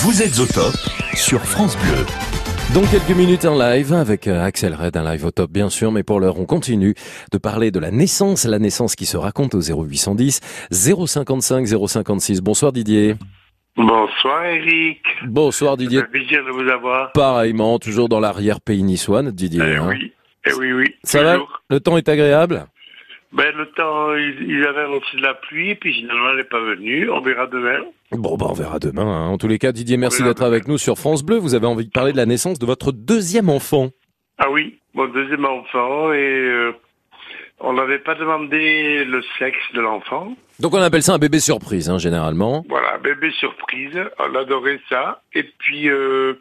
Vous êtes au top sur France Bleu. Dans quelques minutes en live avec euh, Axel Red, un live au top bien sûr, mais pour l'heure on continue de parler de la naissance, la naissance qui se raconte au 0810 055 056. Bonsoir Didier. Bonsoir Eric. Bonsoir Didier. Fait plaisir de vous avoir. Pareillement, toujours dans l'arrière-pays niçois, Didier. Eh hein. oui, eh oui, oui. Ça va. Le temps est agréable? Ben, le temps, il, il avait annoncé de la pluie, puis finalement, elle n'est pas venue. On verra demain. Bon, bah, on verra demain. hein. En tous les cas, Didier, merci d'être avec nous sur France Bleu. Vous avez envie de parler de la naissance de votre deuxième enfant. Ah oui, mon deuxième enfant, et euh, on n'avait pas demandé le sexe de l'enfant. Donc, on appelle ça un bébé surprise, hein, généralement. Voilà, bébé surprise, on adorait ça. Et puis, euh,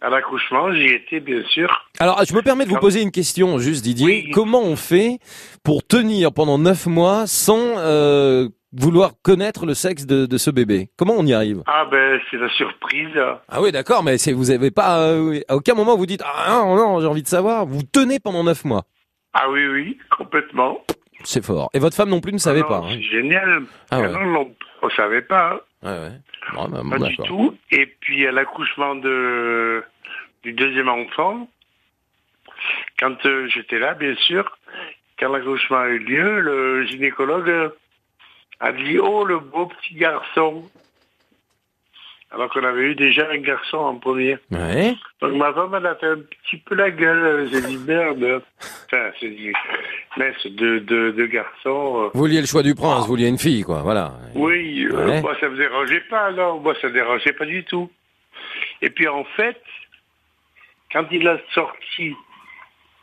à l'accouchement, j'y étais, bien sûr. Alors, je me permets de vous poser une question, juste Didier. Comment on fait pour tenir pendant neuf mois sans euh, vouloir connaître le sexe de, de ce bébé? Comment on y arrive? Ah ben, c'est la surprise. Ah oui, d'accord, mais c'est vous avez pas euh, à aucun moment vous dites ah non, non j'ai envie de savoir. Vous tenez pendant neuf mois. Ah oui, oui, complètement. C'est fort. Et votre femme non plus ne savait Non, pas. hein C'est génial. Ah ouais. Non, non, on savait pas. hein. Ouais, ouais. Bon, bah, bon, Pas du tout. Et puis à l'accouchement de du deuxième enfant, quand euh, j'étais là, bien sûr, quand l'accouchement a eu lieu, le gynécologue a dit Oh le beau petit garçon alors qu'on avait eu déjà un garçon en premier. Ouais. Donc ma femme, elle a fait un petit peu la gueule. J'ai dit merde. Enfin, c'est dit, deux, deux, deux garçons. euh, Vous vouliez le choix du prince, vous vouliez une fille, quoi. Voilà. oui, euh, moi ça me dérangeait pas, non, moi ça me dérangeait pas du tout. Et puis en fait, quand il a sorti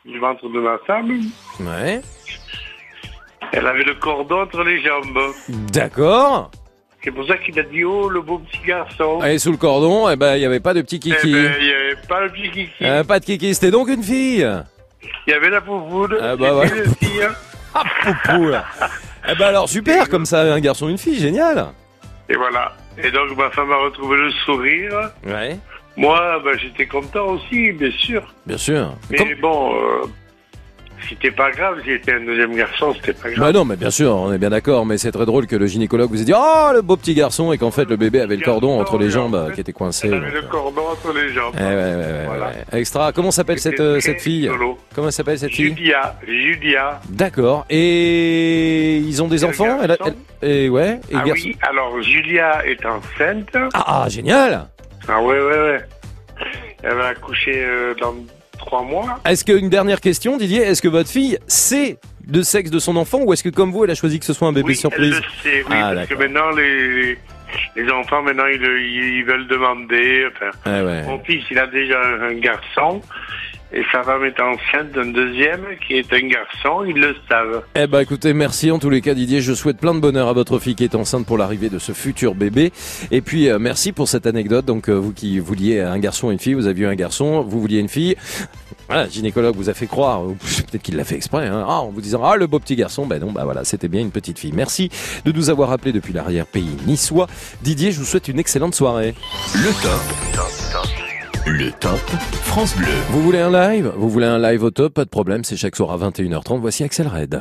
du ventre de ma femme, Ouais. elle avait le cordon entre les jambes. D'accord. C'est pour ça qu'il a dit oh le beau petit garçon. Et sous le cordon, eh ben, il n'y avait pas de petit Eh kiki. ben, il n'y avait pas le petit kiki. Euh, pas de kiki, c'était donc une fille. Il y avait la poupoune. Ah bah ouais. Ah, poupou, là. Eh ben alors super, comme ça, un garçon, une fille, génial. Et voilà. Et donc ma femme a retrouvé le sourire. Ouais. Moi, ben, j'étais content aussi, bien sûr. Bien sûr. Mais bon, euh, c'était pas grave. S'il était un deuxième garçon, c'était pas grave. Bah non, mais bien sûr, on est bien d'accord, mais c'est très drôle que le gynécologue vous ait dit Oh, le beau petit garçon, et qu'en fait le bébé avait le cordon entre les jambes euh, qui était coincé. Elle avait donc, le cordon entre les jambes. eh ouais, ouais, ouais, ouais. Extra. Comment s'appelle cette, euh, cette fille Comment s'appelle cette fille Julia, Julia. D'accord. Et ils ont des enfants Elle elle- Et ouais. Et Ah garçon oui, alors Julia est enceinte. Ah, génial Ah ouais, ouais, ouais. Elle va accoucher euh, dans trois mois. Est-ce qu'une dernière question, Didier Est-ce que votre fille sait le sexe de son enfant ou est-ce que comme vous, elle a choisi que ce soit un bébé oui, surprise elle le sait, oui, Ah, parce que maintenant les, les enfants, maintenant ils, ils veulent demander. Enfin, ouais. Mon fils, il a déjà un garçon. Et sa femme est enceinte d'un deuxième qui est un garçon, ils le savent. Eh ben écoutez, merci en tous les cas Didier, je souhaite plein de bonheur à votre fille qui est enceinte pour l'arrivée de ce futur bébé. Et puis euh, merci pour cette anecdote, donc euh, vous qui vouliez un garçon et une fille, vous aviez eu un garçon, vous vouliez une fille. Voilà, le gynécologue vous a fait croire, ou peut-être qu'il l'a fait exprès, hein, ah, en vous disant ah le beau petit garçon, ben non, bah voilà, c'était bien une petite fille. Merci de nous avoir appelé depuis l'arrière-pays niçois. Didier, je vous souhaite une excellente soirée. Le top. Le top France Bleu. Vous voulez un live? Vous voulez un live au top? Pas de problème, c'est chaque soir à 21h30. Voici Axel Red.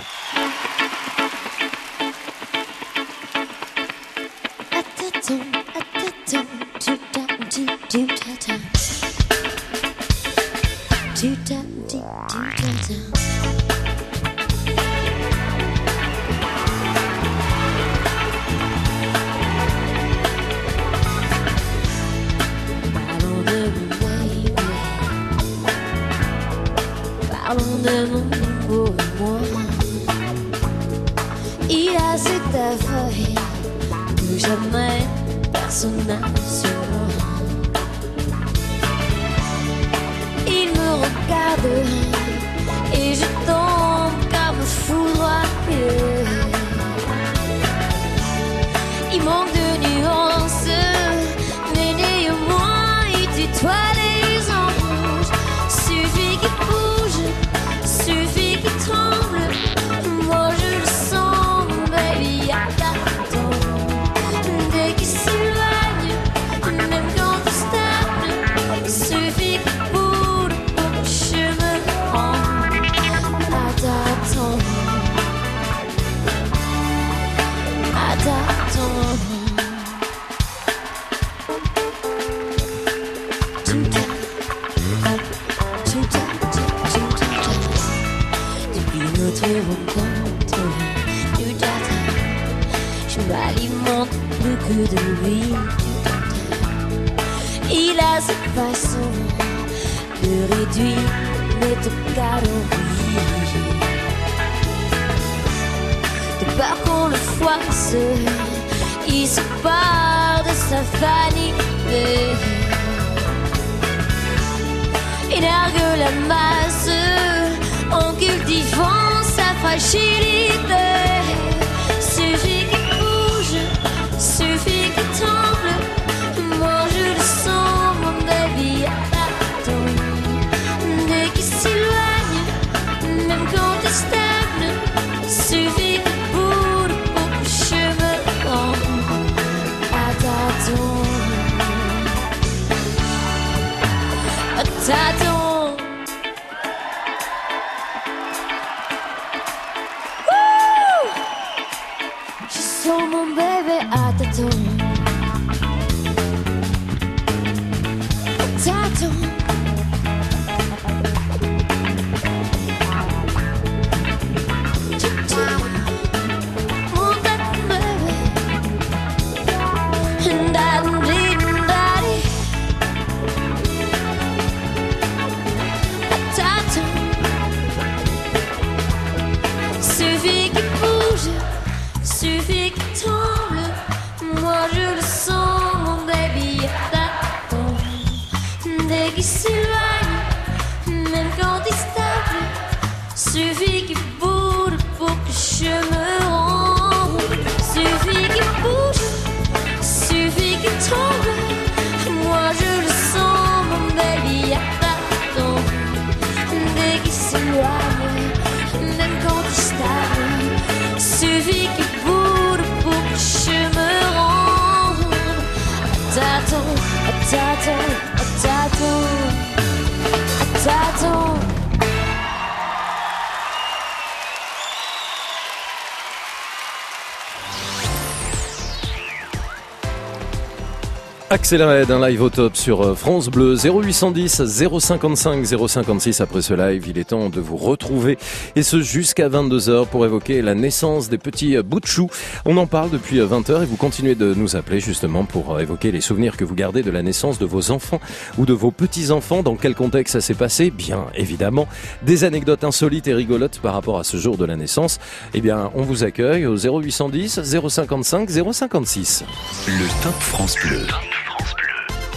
Accéléré d'un live au top sur euh, France Bleu 0810 055 056 après ce live il est temps de vous retrouver. Et ce jusqu'à 22h pour évoquer la naissance des petits euh, bouts de chou on en parle depuis 20h et vous continuez de nous appeler justement pour euh, évoquer les souvenirs que vous gardez de la naissance de vos enfants ou de vos petits-enfants. Dans quel contexte ça s'est passé? Bien évidemment des anecdotes insolites et rigolotes par rapport à ce jour de la naissance. Eh bien on vous accueille au 0810 055 056 Le Top France Bleu.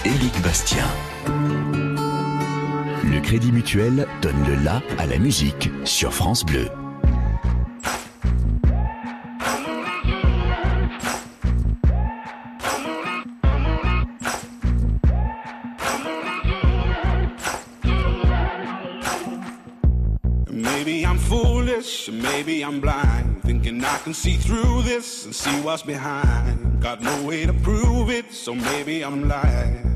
Éric Bastien. Le Crédit Mutuel donne le la à la musique sur France Bleu. Maybe I'm blind, thinking I can see through this and see what's behind. Got no way to prove it, so maybe I'm lying.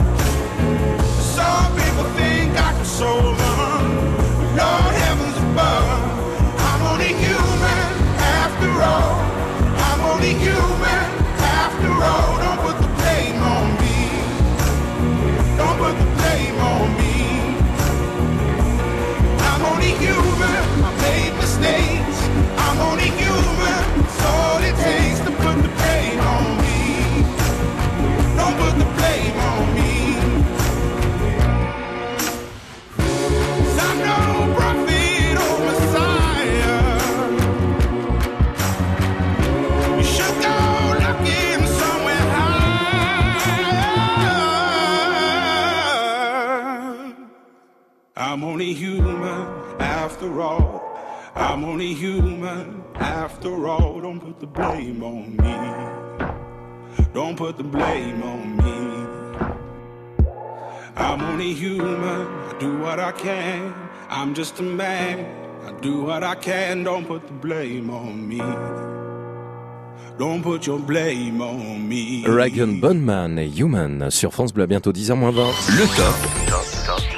Think I I'm only human after all. I'm only human after all. Don't put the blame on me. Don't put the blame on me. I'm only human. I do what I can. I'm just a man. I do what I can. Don't put the blame on me. Don't put your blame on me. Reagan Bonman et Human sur France Bleu, à bientôt 10h20. Le top.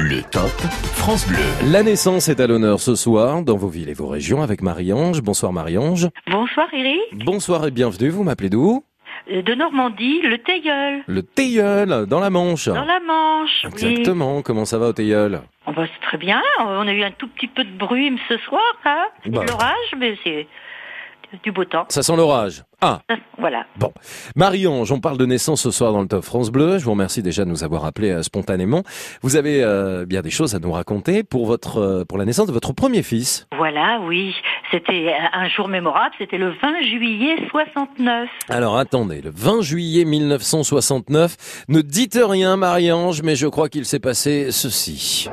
Le top France Bleu. La naissance est à l'honneur ce soir dans vos villes et vos régions avec Marie-Ange. Bonsoir Marie-Ange. Bonsoir Eric, Bonsoir et bienvenue, vous m'appelez d'où? Euh, de Normandie, le Teilleul, Le Teilleul, dans la Manche. dans la Manche. oui. Exactement, comment ça va au Teilleul On va c'est très bien, on a eu un tout petit peu de brume ce soir, hein C'est Bah. de l'orage, mais c'est du beau temps. Ça sent l'orage. Ah, Voilà. Bon, Marie-Ange, on parle de naissance ce soir dans le Top France Bleu. Je vous remercie déjà de nous avoir appelés euh, spontanément. Vous avez euh, bien des choses à nous raconter pour votre euh, pour la naissance de votre premier fils. Voilà, oui. C'était un jour mémorable, c'était le 20 juillet 69. Alors attendez, le 20 juillet 1969, ne dites rien Marie-Ange, mais je crois qu'il s'est passé ceci.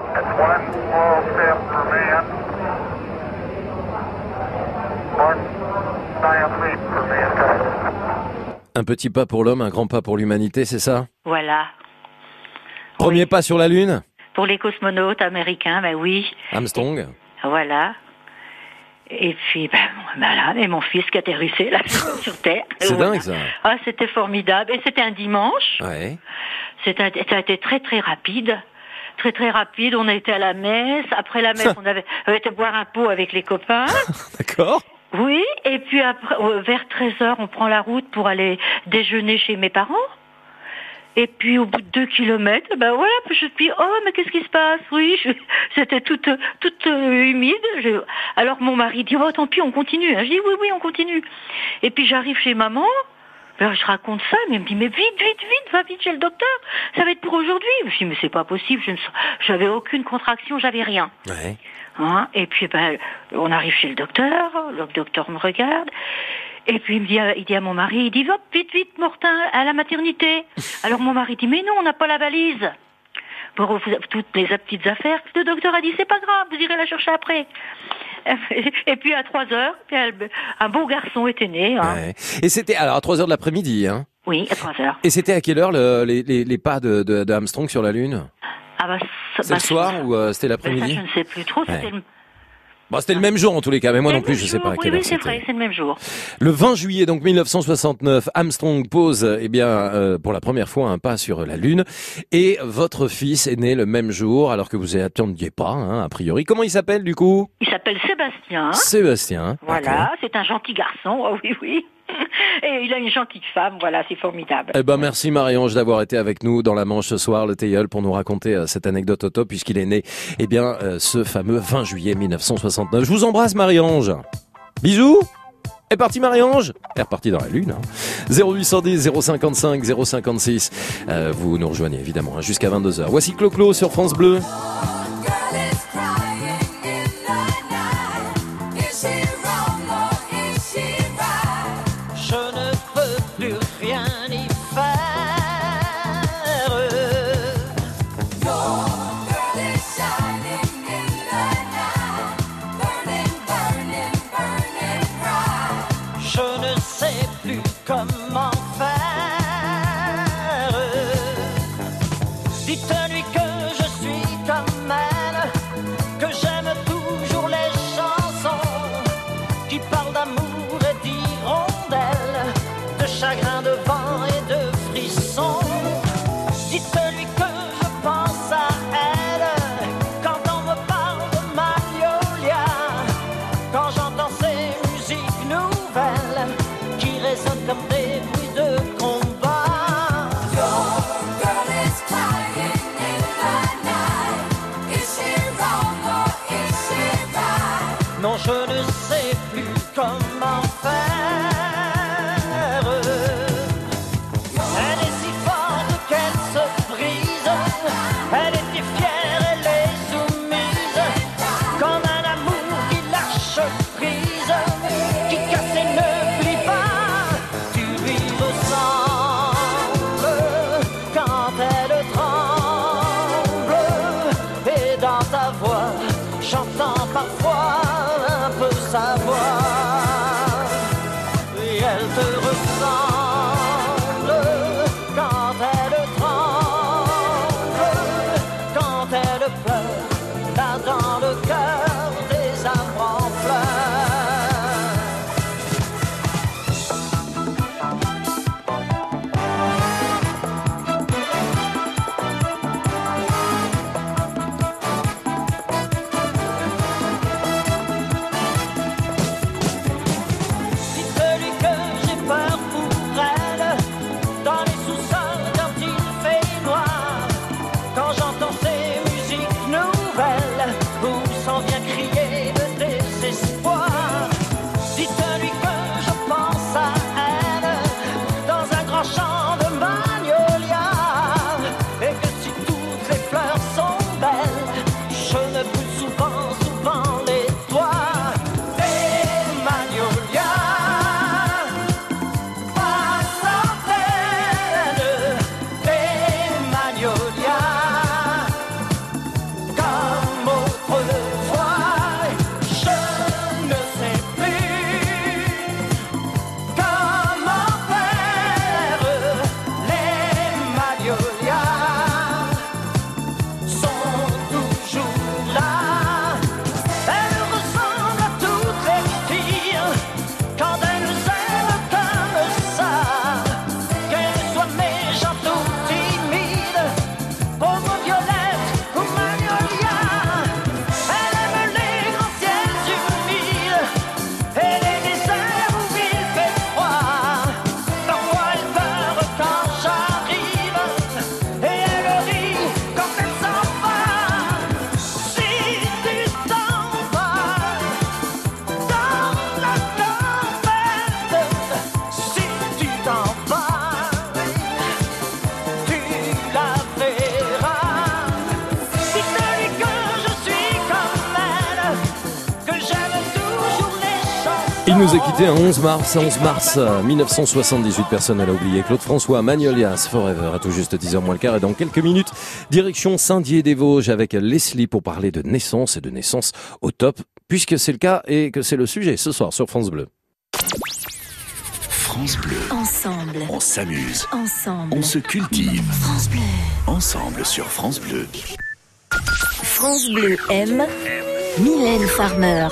Un petit pas pour l'homme, un grand pas pour l'humanité, c'est ça? Voilà. Premier pas sur la Lune? Pour les cosmonautes américains, ben oui. Armstrong Voilà. Et puis, ben, voilà, et mon fils qui atterrissait là sur Terre. C'est Voilà. dingue ça. Ah, c'était formidable. Et c'était un dimanche. Ouais. C'était, ça a été très très rapide. Très très rapide. On a été à la messe. Après la messe, on avait, on avait été boire un pot avec les copains. D'accord. Oui. Et puis après, euh, vers 13 heures, on prend la route pour aller déjeuner chez mes parents. Et puis au bout de deux kilomètres, ben voilà, je suis oh mais qu'est-ce qui se passe? Oui, c'était toute toute euh, humide. Alors mon mari dit oh tant pis, on continue. Je dis oui oui on continue. Et puis j'arrive chez maman. Ben, je raconte ça, mais elle me dit mais vite vite vite va vite chez le docteur. Ça va être pour aujourd'hui. Je me dis mais c'est pas possible. Je j'avais aucune contraction, j'avais rien. Ouais. Hein, et puis ben, on arrive chez le docteur, le docteur me regarde, et puis il, me dit, à- il dit à mon mari, il dit va vite, vite, Mortin, à la maternité. Alors mon mari dit, mais non, on n'a pas la valise. Pour toutes les petites affaires, le docteur a dit, c'est pas grave, vous irez la chercher après. Et puis à 3 heures, un beau garçon était né. hein. Ouais. Et c'était alors à 3 heures de l'après-midi, hein Oui, à 3 heures. Et c'était à quelle heure le- les, les, les pas de, de, de Armstrong sur la Lune? Ah bah, C'est bah, le soir ça- ou euh, c'était bah, l'après-midi je ne sais plus trop. C'était Ouais. le, Bon, c'était le même jour en tous les cas, mais moi non plus, je sais pas à quelle Oui, c'est vrai, c'est le même jour. Le 20 juillet donc 1969, Armstrong pose eh bien euh, pour la première fois un pas sur la Lune et votre fils est né le même jour alors que vous attendiez pas hein, a priori. Comment il s'appelle du coup? Il s'appelle Sébastien. Sébastien. Voilà, c'est un gentil garçon, oh oui, oui. Et il a une gentille femme, voilà, c'est formidable. Eh ben merci Marie-Ange d'avoir été avec nous dans la Manche ce soir, le Teilleul, pour nous raconter euh, cette anecdote au top puisqu'il est né, eh bien, euh, ce fameux 20 juillet 1969. Je vous embrasse Marie-Ange. Bisous. Est parti Marie-Ange? Elle est repartie dans la lune. Hein. 0810 055 056. Euh, vous nous rejoignez évidemment hein, jusqu'à 22h. Voici Clo-Clo sur France Bleu. Quitté un 11 mars, 11 mars euh, 1978, personne ne l'a oublié. Claude François, Magnolias, Forever, à tout juste 10h moins le quart. Et dans quelques minutes, direction Saint-Dié-des-Vosges avec Leslie pour parler de naissance et de naissance au top, puisque c'est le cas et que c'est le sujet ce soir sur France Bleu. France Bleu. Ensemble. On s'amuse. Ensemble. On se cultive. France Bleu. Ensemble sur France Bleu. France Bleu aime Mylène Farmer.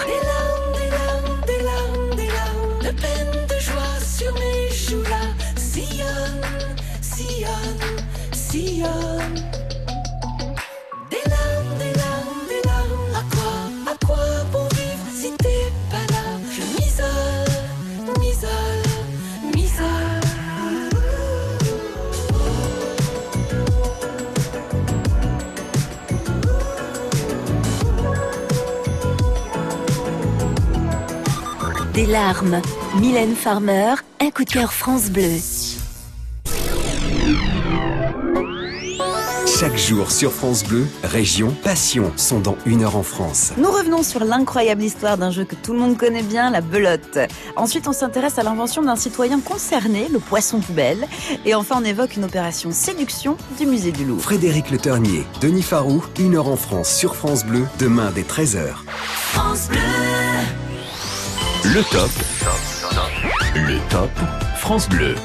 Des larmes. Mylène Farmer, un coup de cœur France Bleu. Chaque jour sur France Bleu, Région, Passion sont dans une heure en France. Nous revenons sur l'incroyable histoire d'un jeu que tout le monde connaît bien, la belote. Ensuite, on s'intéresse à l'invention d'un citoyen concerné, le poisson poubelle. Et enfin, on évoque une opération séduction du musée du Louvre. Frédéric Le Ternier, Denis Farou, une heure en France sur France Bleu, demain dès 13h. France Bleu. Le top. Le top. France Bleu.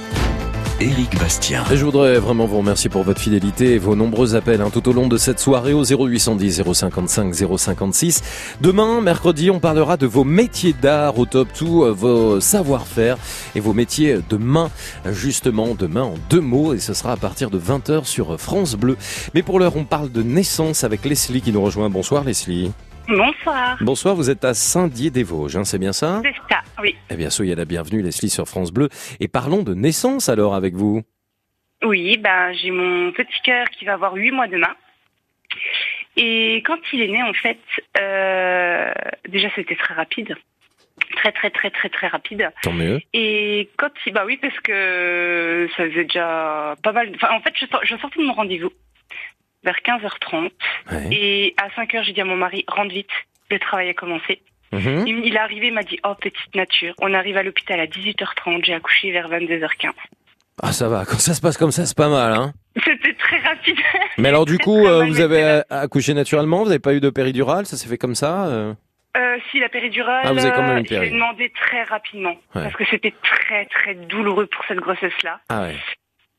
Éric Bastien. Et je voudrais vraiment vous remercier pour votre fidélité et vos nombreux appels hein, tout au long de cette soirée au 0810 055 056. Demain, mercredi, on parlera de vos métiers d'art au top, tout euh, vos savoir-faire et vos métiers de main, justement, demain en deux mots et ce sera à partir de 20h sur France Bleu. Mais pour l'heure, on parle de naissance avec Leslie qui nous rejoint. Bonsoir Leslie. Bonsoir. Bonsoir, vous êtes à Saint-Dié-des-Vosges, hein, c'est bien ça C'est ça, oui. Eh bien, soyez la bienvenue Leslie sur France Bleu et parlons de naissance alors avec vous. Oui, ben j'ai mon petit cœur qui va avoir huit mois demain. Et quand il est né, en fait, euh, déjà c'était très rapide. Très très très très très rapide. Tant mieux. Et quand il, bah oui, parce que ça faisait déjà pas mal. Enfin, en fait, je, je sortais de mon rendez-vous vers 15h30 et à 5h, j'ai dit à mon mari rentre vite, le travail a commencé. Mhm. Il, il est arrivé, il m'a dit oh petite nature. On arrive à l'hôpital à 18h30, j'ai accouché vers 22h15. Ah ça va, quand ça se passe comme ça, c'est pas mal. Hein C'était très rapide. Mais alors du coup, euh, vous avez accouché naturellement, vous n'avez pas eu de péridurale, ça s'est fait comme ça euh Euh, si la péridurale, Ah, vous avez quand même une je l'ai demandé très rapidement Ouais. parce que c'était très très douloureux pour cette grossesse-là. Ah ouais.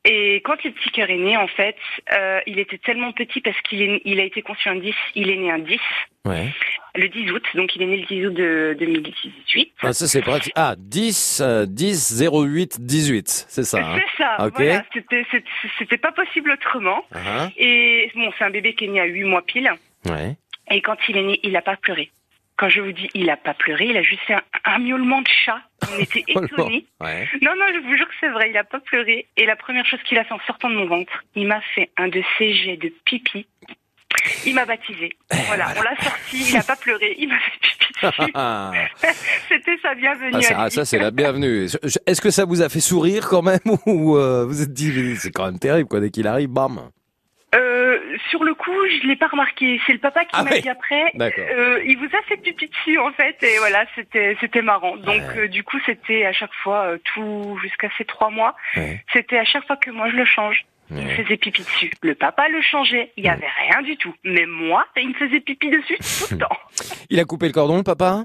Et quand le petit cœur est né, en fait, euh, il était tellement petit parce qu'il est, il a été conçu un 10, il est né un 10, Ouais. le 10 août, donc il est né le 10 août de 2018. Ah, ça c'est pratique. Ah, 10, euh, 10, 08, 18. C'est ça. hein C'est ça, Ok. voilà, c'était, c'était- c'était pas possible autrement. Ah, Et bon, c'est un bébé qui est né à 8 mois pile. Ouais. Et quand il est né, il n'a pas pleuré. Quand je vous dis il a pas pleuré, il a juste fait un, un miaulement de chat. On était étonnés. Ouais. Non, non, je vous jure que c'est vrai, il a pas pleuré. Et la première chose qu'il a fait en sortant de mon ventre, il m'a fait un de ses jets de pipi. Il m'a baptisé. Voilà, on l'a sorti, il a pas pleuré, il m'a fait pipi dessus. C'était sa bienvenue. ah, ça, ah, ça, c'est la bienvenue. Est-ce que ça vous a fait sourire quand même ou euh, vous êtes dit c'est quand même terrible quoi dès qu'il arrive, bam. Sur le coup, je l'ai pas remarqué. C'est le papa qui Ah m'a oui. dit après. Euh, il vous a fait pipi dessus en fait, et voilà, c'était c'était marrant. Donc euh, du coup, c'était à chaque fois euh, tout jusqu'à ces trois mois. Ouais. C'était à chaque fois que moi je le change. Il me faisait pipi dessus. Le papa le changeait. Il y avait rien du tout. Mais moi, il me faisait pipi dessus tout le temps. Il a coupé le cordon, le papa?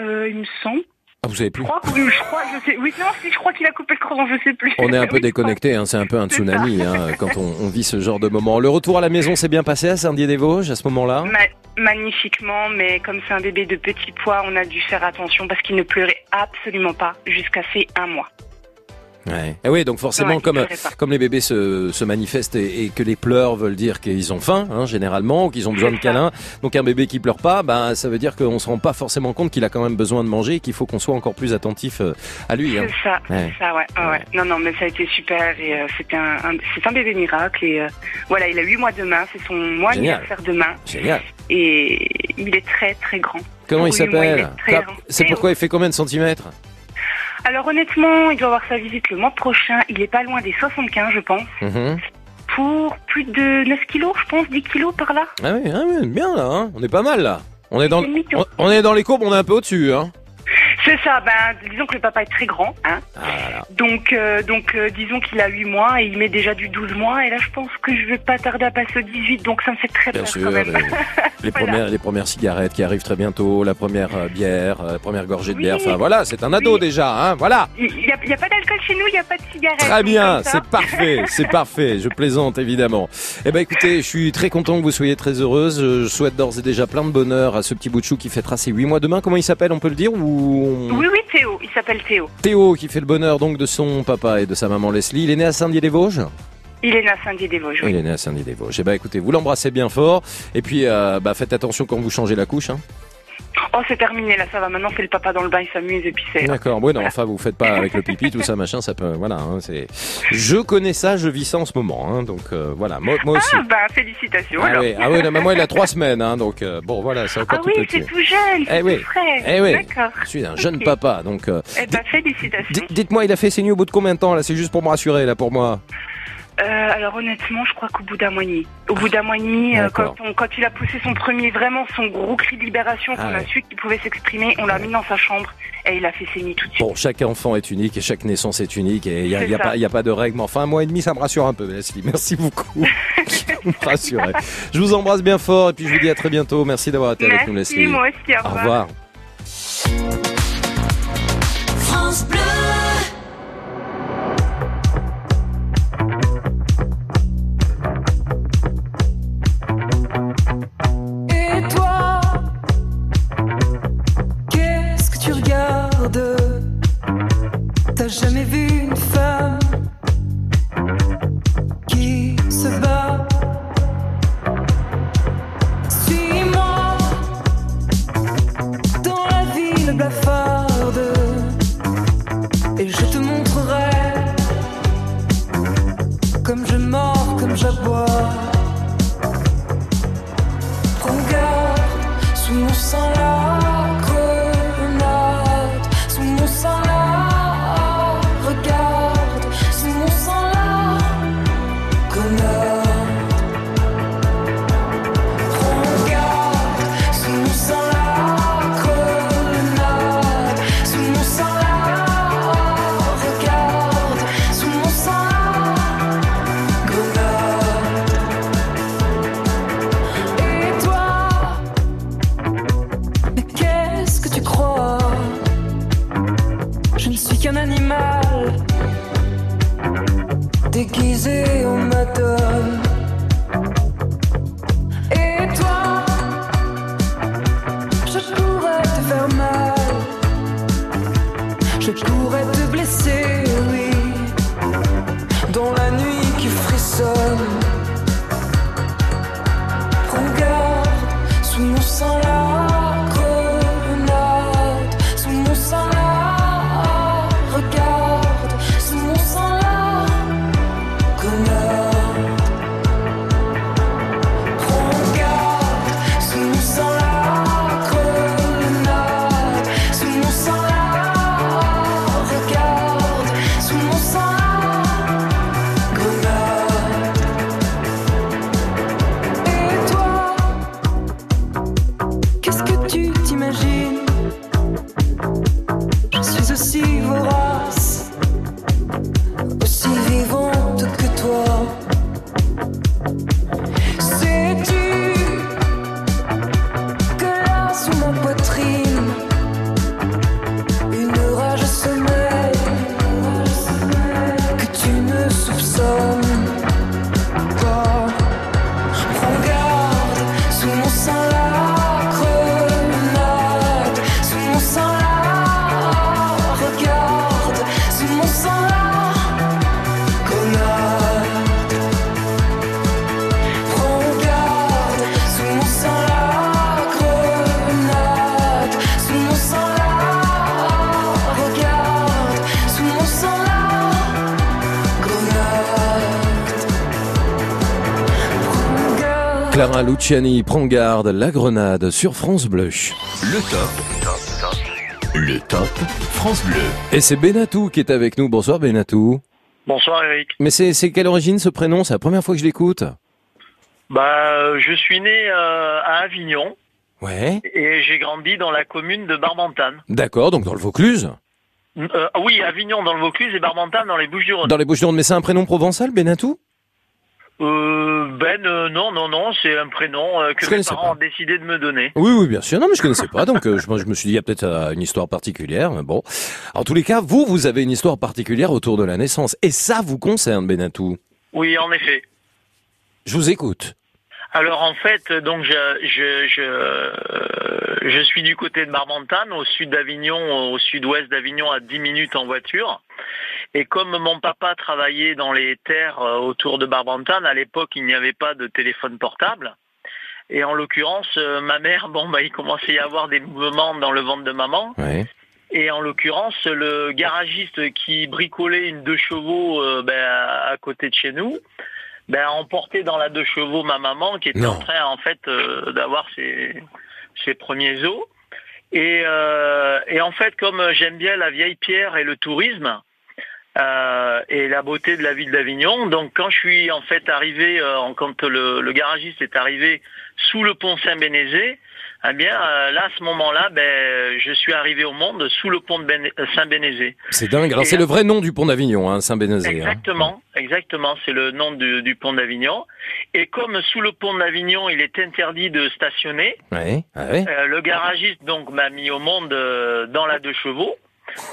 Euh, il me semble. Ah, vous savez plus. Je crois, oui, je crois, je sais. Oui, non, si, je crois qu'il a coupé le cordon, je sais plus. On est un peu Oui, déconnecté, hein, c'est un peu un tsunami hein, quand on, on vit ce genre de moment. Le retour à la maison s'est bien passé à Saint-Dié-des-Vosges à ce moment-là? Ma- magnifiquement, mais comme c'est un bébé de petit poids, on a dû faire attention parce qu'il ne pleurait absolument pas jusqu'à ses un mois. Ouais. Et oui, donc forcément, Ouais, comme, comme les bébés se, se manifestent et, et que les pleurs veulent dire qu'ils ont faim, hein, généralement, ou qu'ils ont besoin de câlins. Donc un bébé qui pleure pas, ben ça veut dire qu'on se rend pas forcément compte qu'il a quand même besoin de manger et qu'il faut qu'on soit encore plus attentif euh, à lui. hein. C'est ça, Ouais. c'est ça, ouais, ouais, ouais. Non, non, mais ça a été super et euh, c'était un, un- c'est un bébé miracle et euh, voilà, il a huit mois demain, c'est son mois Génial. anniversaire demain Génial. et il est très très grand. Comment il s'appelle. C'est pourquoi il fait combien de centimètres? Alors honnêtement, il doit avoir sa visite le mois prochain. Il est pas loin des 75, je pense, Mhm. pour plus de 9 kilos, je pense, 10 kilos par là. Ah oui, ah oui, bien là, hein. on est pas mal là. On est dans, on, on est dans les courbes, on est un peu au-dessus. Hein. C'est ça, ben disons que le papa est très grand, hein. Ah, Donc, euh, donc euh, disons qu'il a 8 mois et il met déjà du 12 mois et là je pense que je vais pas tarder à passer au 18 donc ça me fait très Bien peur sûr, quand même. les, les premières, les premières cigarettes qui arrivent très bientôt, la première euh, bière, la première gorgée de bière. Enfin voilà, c'est un ado déjà, hein. Voilà. Il n'y a, il y a pas d'alcool chez nous, il n'y a pas de cigarette. Très bien, c'est parfait, c'est parfait. Je plaisante évidemment. Eh ben écoutez, je suis très content que vous soyez très heureuse. Je souhaite d'ores et déjà plein de bonheur à ce petit bout de chou qui fêtera ses 8 mois demain. Comment il s'appelle, on peut le dire ou Oui, oui, Théo, il s'appelle Théo. Théo qui fait le bonheur donc de son papa et de sa maman Leslie. Il est né à Saint-Dié-des-Vosges Il est né à Saint-Dié-des-Vosges. Il est né à Saint-Dié-des-Vosges. Eh ben écoutez, vous l'embrassez bien fort et puis euh, bah, faites attention quand vous changez la couche. Hein. Oh, c'est terminé, là, ça va. Maintenant, c'est le papa dans le bain, il s'amuse et puis c'est. D'accord. Oui, non, enfin vous faites pas avec le pipi, tout ça, machin, ça peut, voilà. hein, c'est. Je connais ça, je vis ça en ce moment. Hein, donc euh, voilà, moi, moi aussi. Ah, bah, félicitations. Ah alors. oui, ah oui, non, mais moi il a trois semaines, hein, donc euh, bon voilà, c'est encore Ah tout oui, petit. c'est tout jeune, c'est Eh oui, frais. eh oui, D'accord. je suis un jeune papa, donc. euh, Eh ben, félicitations. dites- Dites-moi, il a fait ses nuits au bout de combien de temps là? C'est juste pour me rassurer là, pour moi. Euh, alors honnêtement, je crois qu'au bout d'un mois et demi. Au bout d'un mois et demi, euh, quand, on- quand il a poussé son premier, vraiment son gros cri de libération, qu'on Ah a ouais. su qu'il pouvait s'exprimer, on l'a mis dans sa chambre et il a fait ses nuits tout de suite. Bon, chaque enfant est unique et chaque naissance est unique et il n'y a, y a pas, y a pas de règle. Mais enfin, un mois et demi, ça me rassure un peu, Leslie. Merci beaucoup. Je vous embrasse bien fort et puis je vous dis à très bientôt. Merci d'avoir été avec nous, Leslie. moi aussi, au Au revoir. Clara Luciani prend garde, la grenade sur France Bleu. Le top. Le top France Bleu. Et c'est Benatou qui est avec nous. Bonsoir Benatou. Bonsoir Eric. Mais c'est quelle origine ce prénom? C'est la première fois que je l'écoute. Bah, je suis né euh, à Avignon Ouais. et j'ai grandi dans la commune de Barbantane. D'accord, donc dans le Vaucluse. Euh, oui, Avignon dans le Vaucluse et Barbantane dans les Bouches-du-Rhône. Dans les Bouches-du-Rhône, mais c'est un prénom provençal, Benatou? Euh, ben euh, non, non, non, c'est un prénom euh, que Je mes parents ont décidé de me donner. Oui, oui, bien sûr. Non, mais je connaissais pas, donc je, je me suis dit, il y a peut-être une histoire particulière. Mais bon, en tous les cas, vous, vous avez une histoire particulière autour de la naissance, et ça vous concerne, Benatou. Oui, en effet. Je vous écoute. Alors en fait, donc je je je, je suis du côté de Barbantane, au sud d'Avignon, au sud-ouest d'Avignon, à 10 minutes en voiture. Et comme mon papa travaillait dans les terres euh, autour de Barbantane, à l'époque il n'y avait pas de téléphone portable. Et en l'occurrence, euh, ma mère, bon bah il commençait à y avoir des mouvements dans le ventre de maman. Et en l'occurrence, le garagiste qui bricolait une deux chevaux euh, ben, à côté de chez nous, ben, a emporté dans la deux chevaux ma maman qui était Non. en train en fait euh, d'avoir ses, ses premiers os. Et, euh, et en fait, comme j'aime bien la vieille pierre et le tourisme euh, et la beauté de la ville d'Avignon, donc quand je suis en fait arrivé, euh, quand le, le garagiste est arrivé sous le pont Saint-Bénézé, eh bien euh, là, à ce moment-là, ben, je suis arrivé au monde sous le pont de Béné- Saint-Bénézé. C'est dingue. Alors, c'est le vrai nom du pont d'Avignon, hein, Saint-Bénézé. hein. Exactement, exactement, c'est le nom du, du pont d'Avignon. Et comme sous le pont d'Avignon, il est interdit de stationner, Ouais. Ouais. euh, le garagiste donc m'a mis au monde euh, dans la deux chevaux.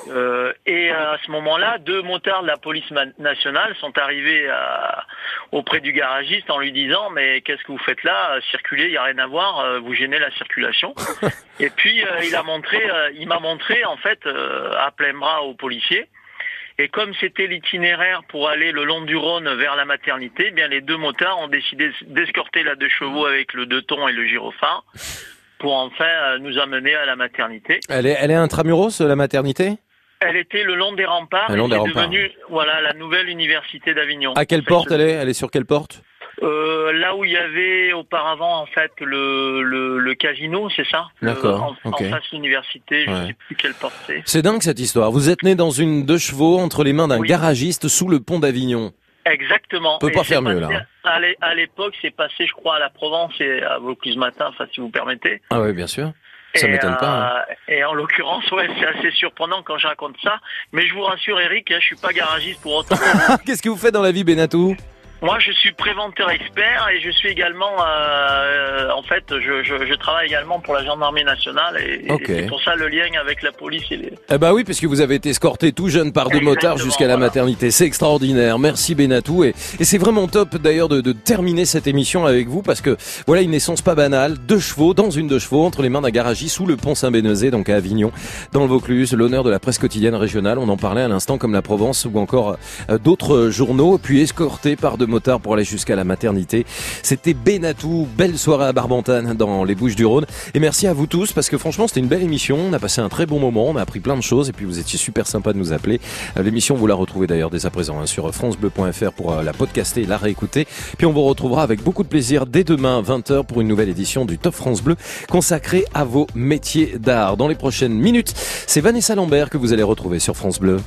Euh, et à ce moment-là, deux motards de la police nationale sont arrivés à- auprès du garagiste en lui disant mais qu'est-ce que vous faites là? Euh, Circuler, il y a rien à voir, euh, vous gênez la circulation. et puis euh, il a montré, euh, il m'a montré en fait euh, à plein bras aux policiers. Et comme c'était l'itinéraire pour aller le long du Rhône vers la maternité, eh bien les deux motards ont décidé d'escorter la deux chevaux avec le deux tons et le gyrophare pour enfin euh, nous amener à la maternité. Elle est, elle est intramuros, la maternité? Elle était le long des remparts Le long des c'est remparts. devenu voilà la nouvelle université d'Avignon. À quelle En fait, porte elle est? Elle est sur quelle porte? Euh, Là où il y avait auparavant en fait le, le, le casino, c'est ça? D'accord, En, face de l'université, je Ouais. sais plus quelle porte c'est. C'est dingue cette histoire. Vous êtes né dans une deux chevaux entre les mains d'un garagiste sous le pont d'Avignon. Exactement. On peut Et pas faire mieux, là. À l'é- à l'époque, c'est passé, je crois, à la Provence et à Vaucluse Matin, enfin si vous permettez. Ah oui, bien sûr. Ça m'étonne pas. hein. euh, Et en l'occurrence, ouais, c'est assez surprenant quand je raconte ça. Mais je vous rassure, Eric, hein, je suis pas garagiste pour autant. Qu'est-ce que vous faites dans la vie, Benatou? Moi, je suis préventeur expert et je suis également, euh, en fait, je, je, je travaille également pour la gendarmerie nationale et, c'est pour ça le lien avec la police et les. Eh bah oui, parce que vous avez été escorté tout jeune par deux motards jusqu'à la maternité. C'est extraordinaire. Merci Benatou. Et, et c'est vraiment top d'ailleurs de, de terminer cette émission avec vous parce que voilà une naissance pas banale. Deux chevaux dans une deux chevaux entre les mains d'un garagiste sous le pont Saint-Bénézé, donc à Avignon, dans le Vaucluse. L'honneur de la presse quotidienne régionale. On en parlait à l'instant comme la Provence ou encore euh, d'autres journaux. Puis escorté par deux motards pour aller jusqu'à la maternité. C'était Benatou. Belle soirée à Barbantane dans les Bouches du Rhône. Et merci à vous tous parce que franchement c'était une belle émission. On a passé un très bon moment. On a appris plein de choses et puis vous étiez super sympa de nous appeler. Euh, L'émission vous la retrouvez d'ailleurs dès à présent hein, sur francebleu.fr pour euh, la podcaster et la réécouter. Puis on vous retrouvera avec beaucoup de plaisir dès demain 20h pour une nouvelle édition du Top France Bleu consacrée à vos métiers d'art. Dans les prochaines minutes, c'est Vanessa Lambert que vous allez retrouver sur France Bleu.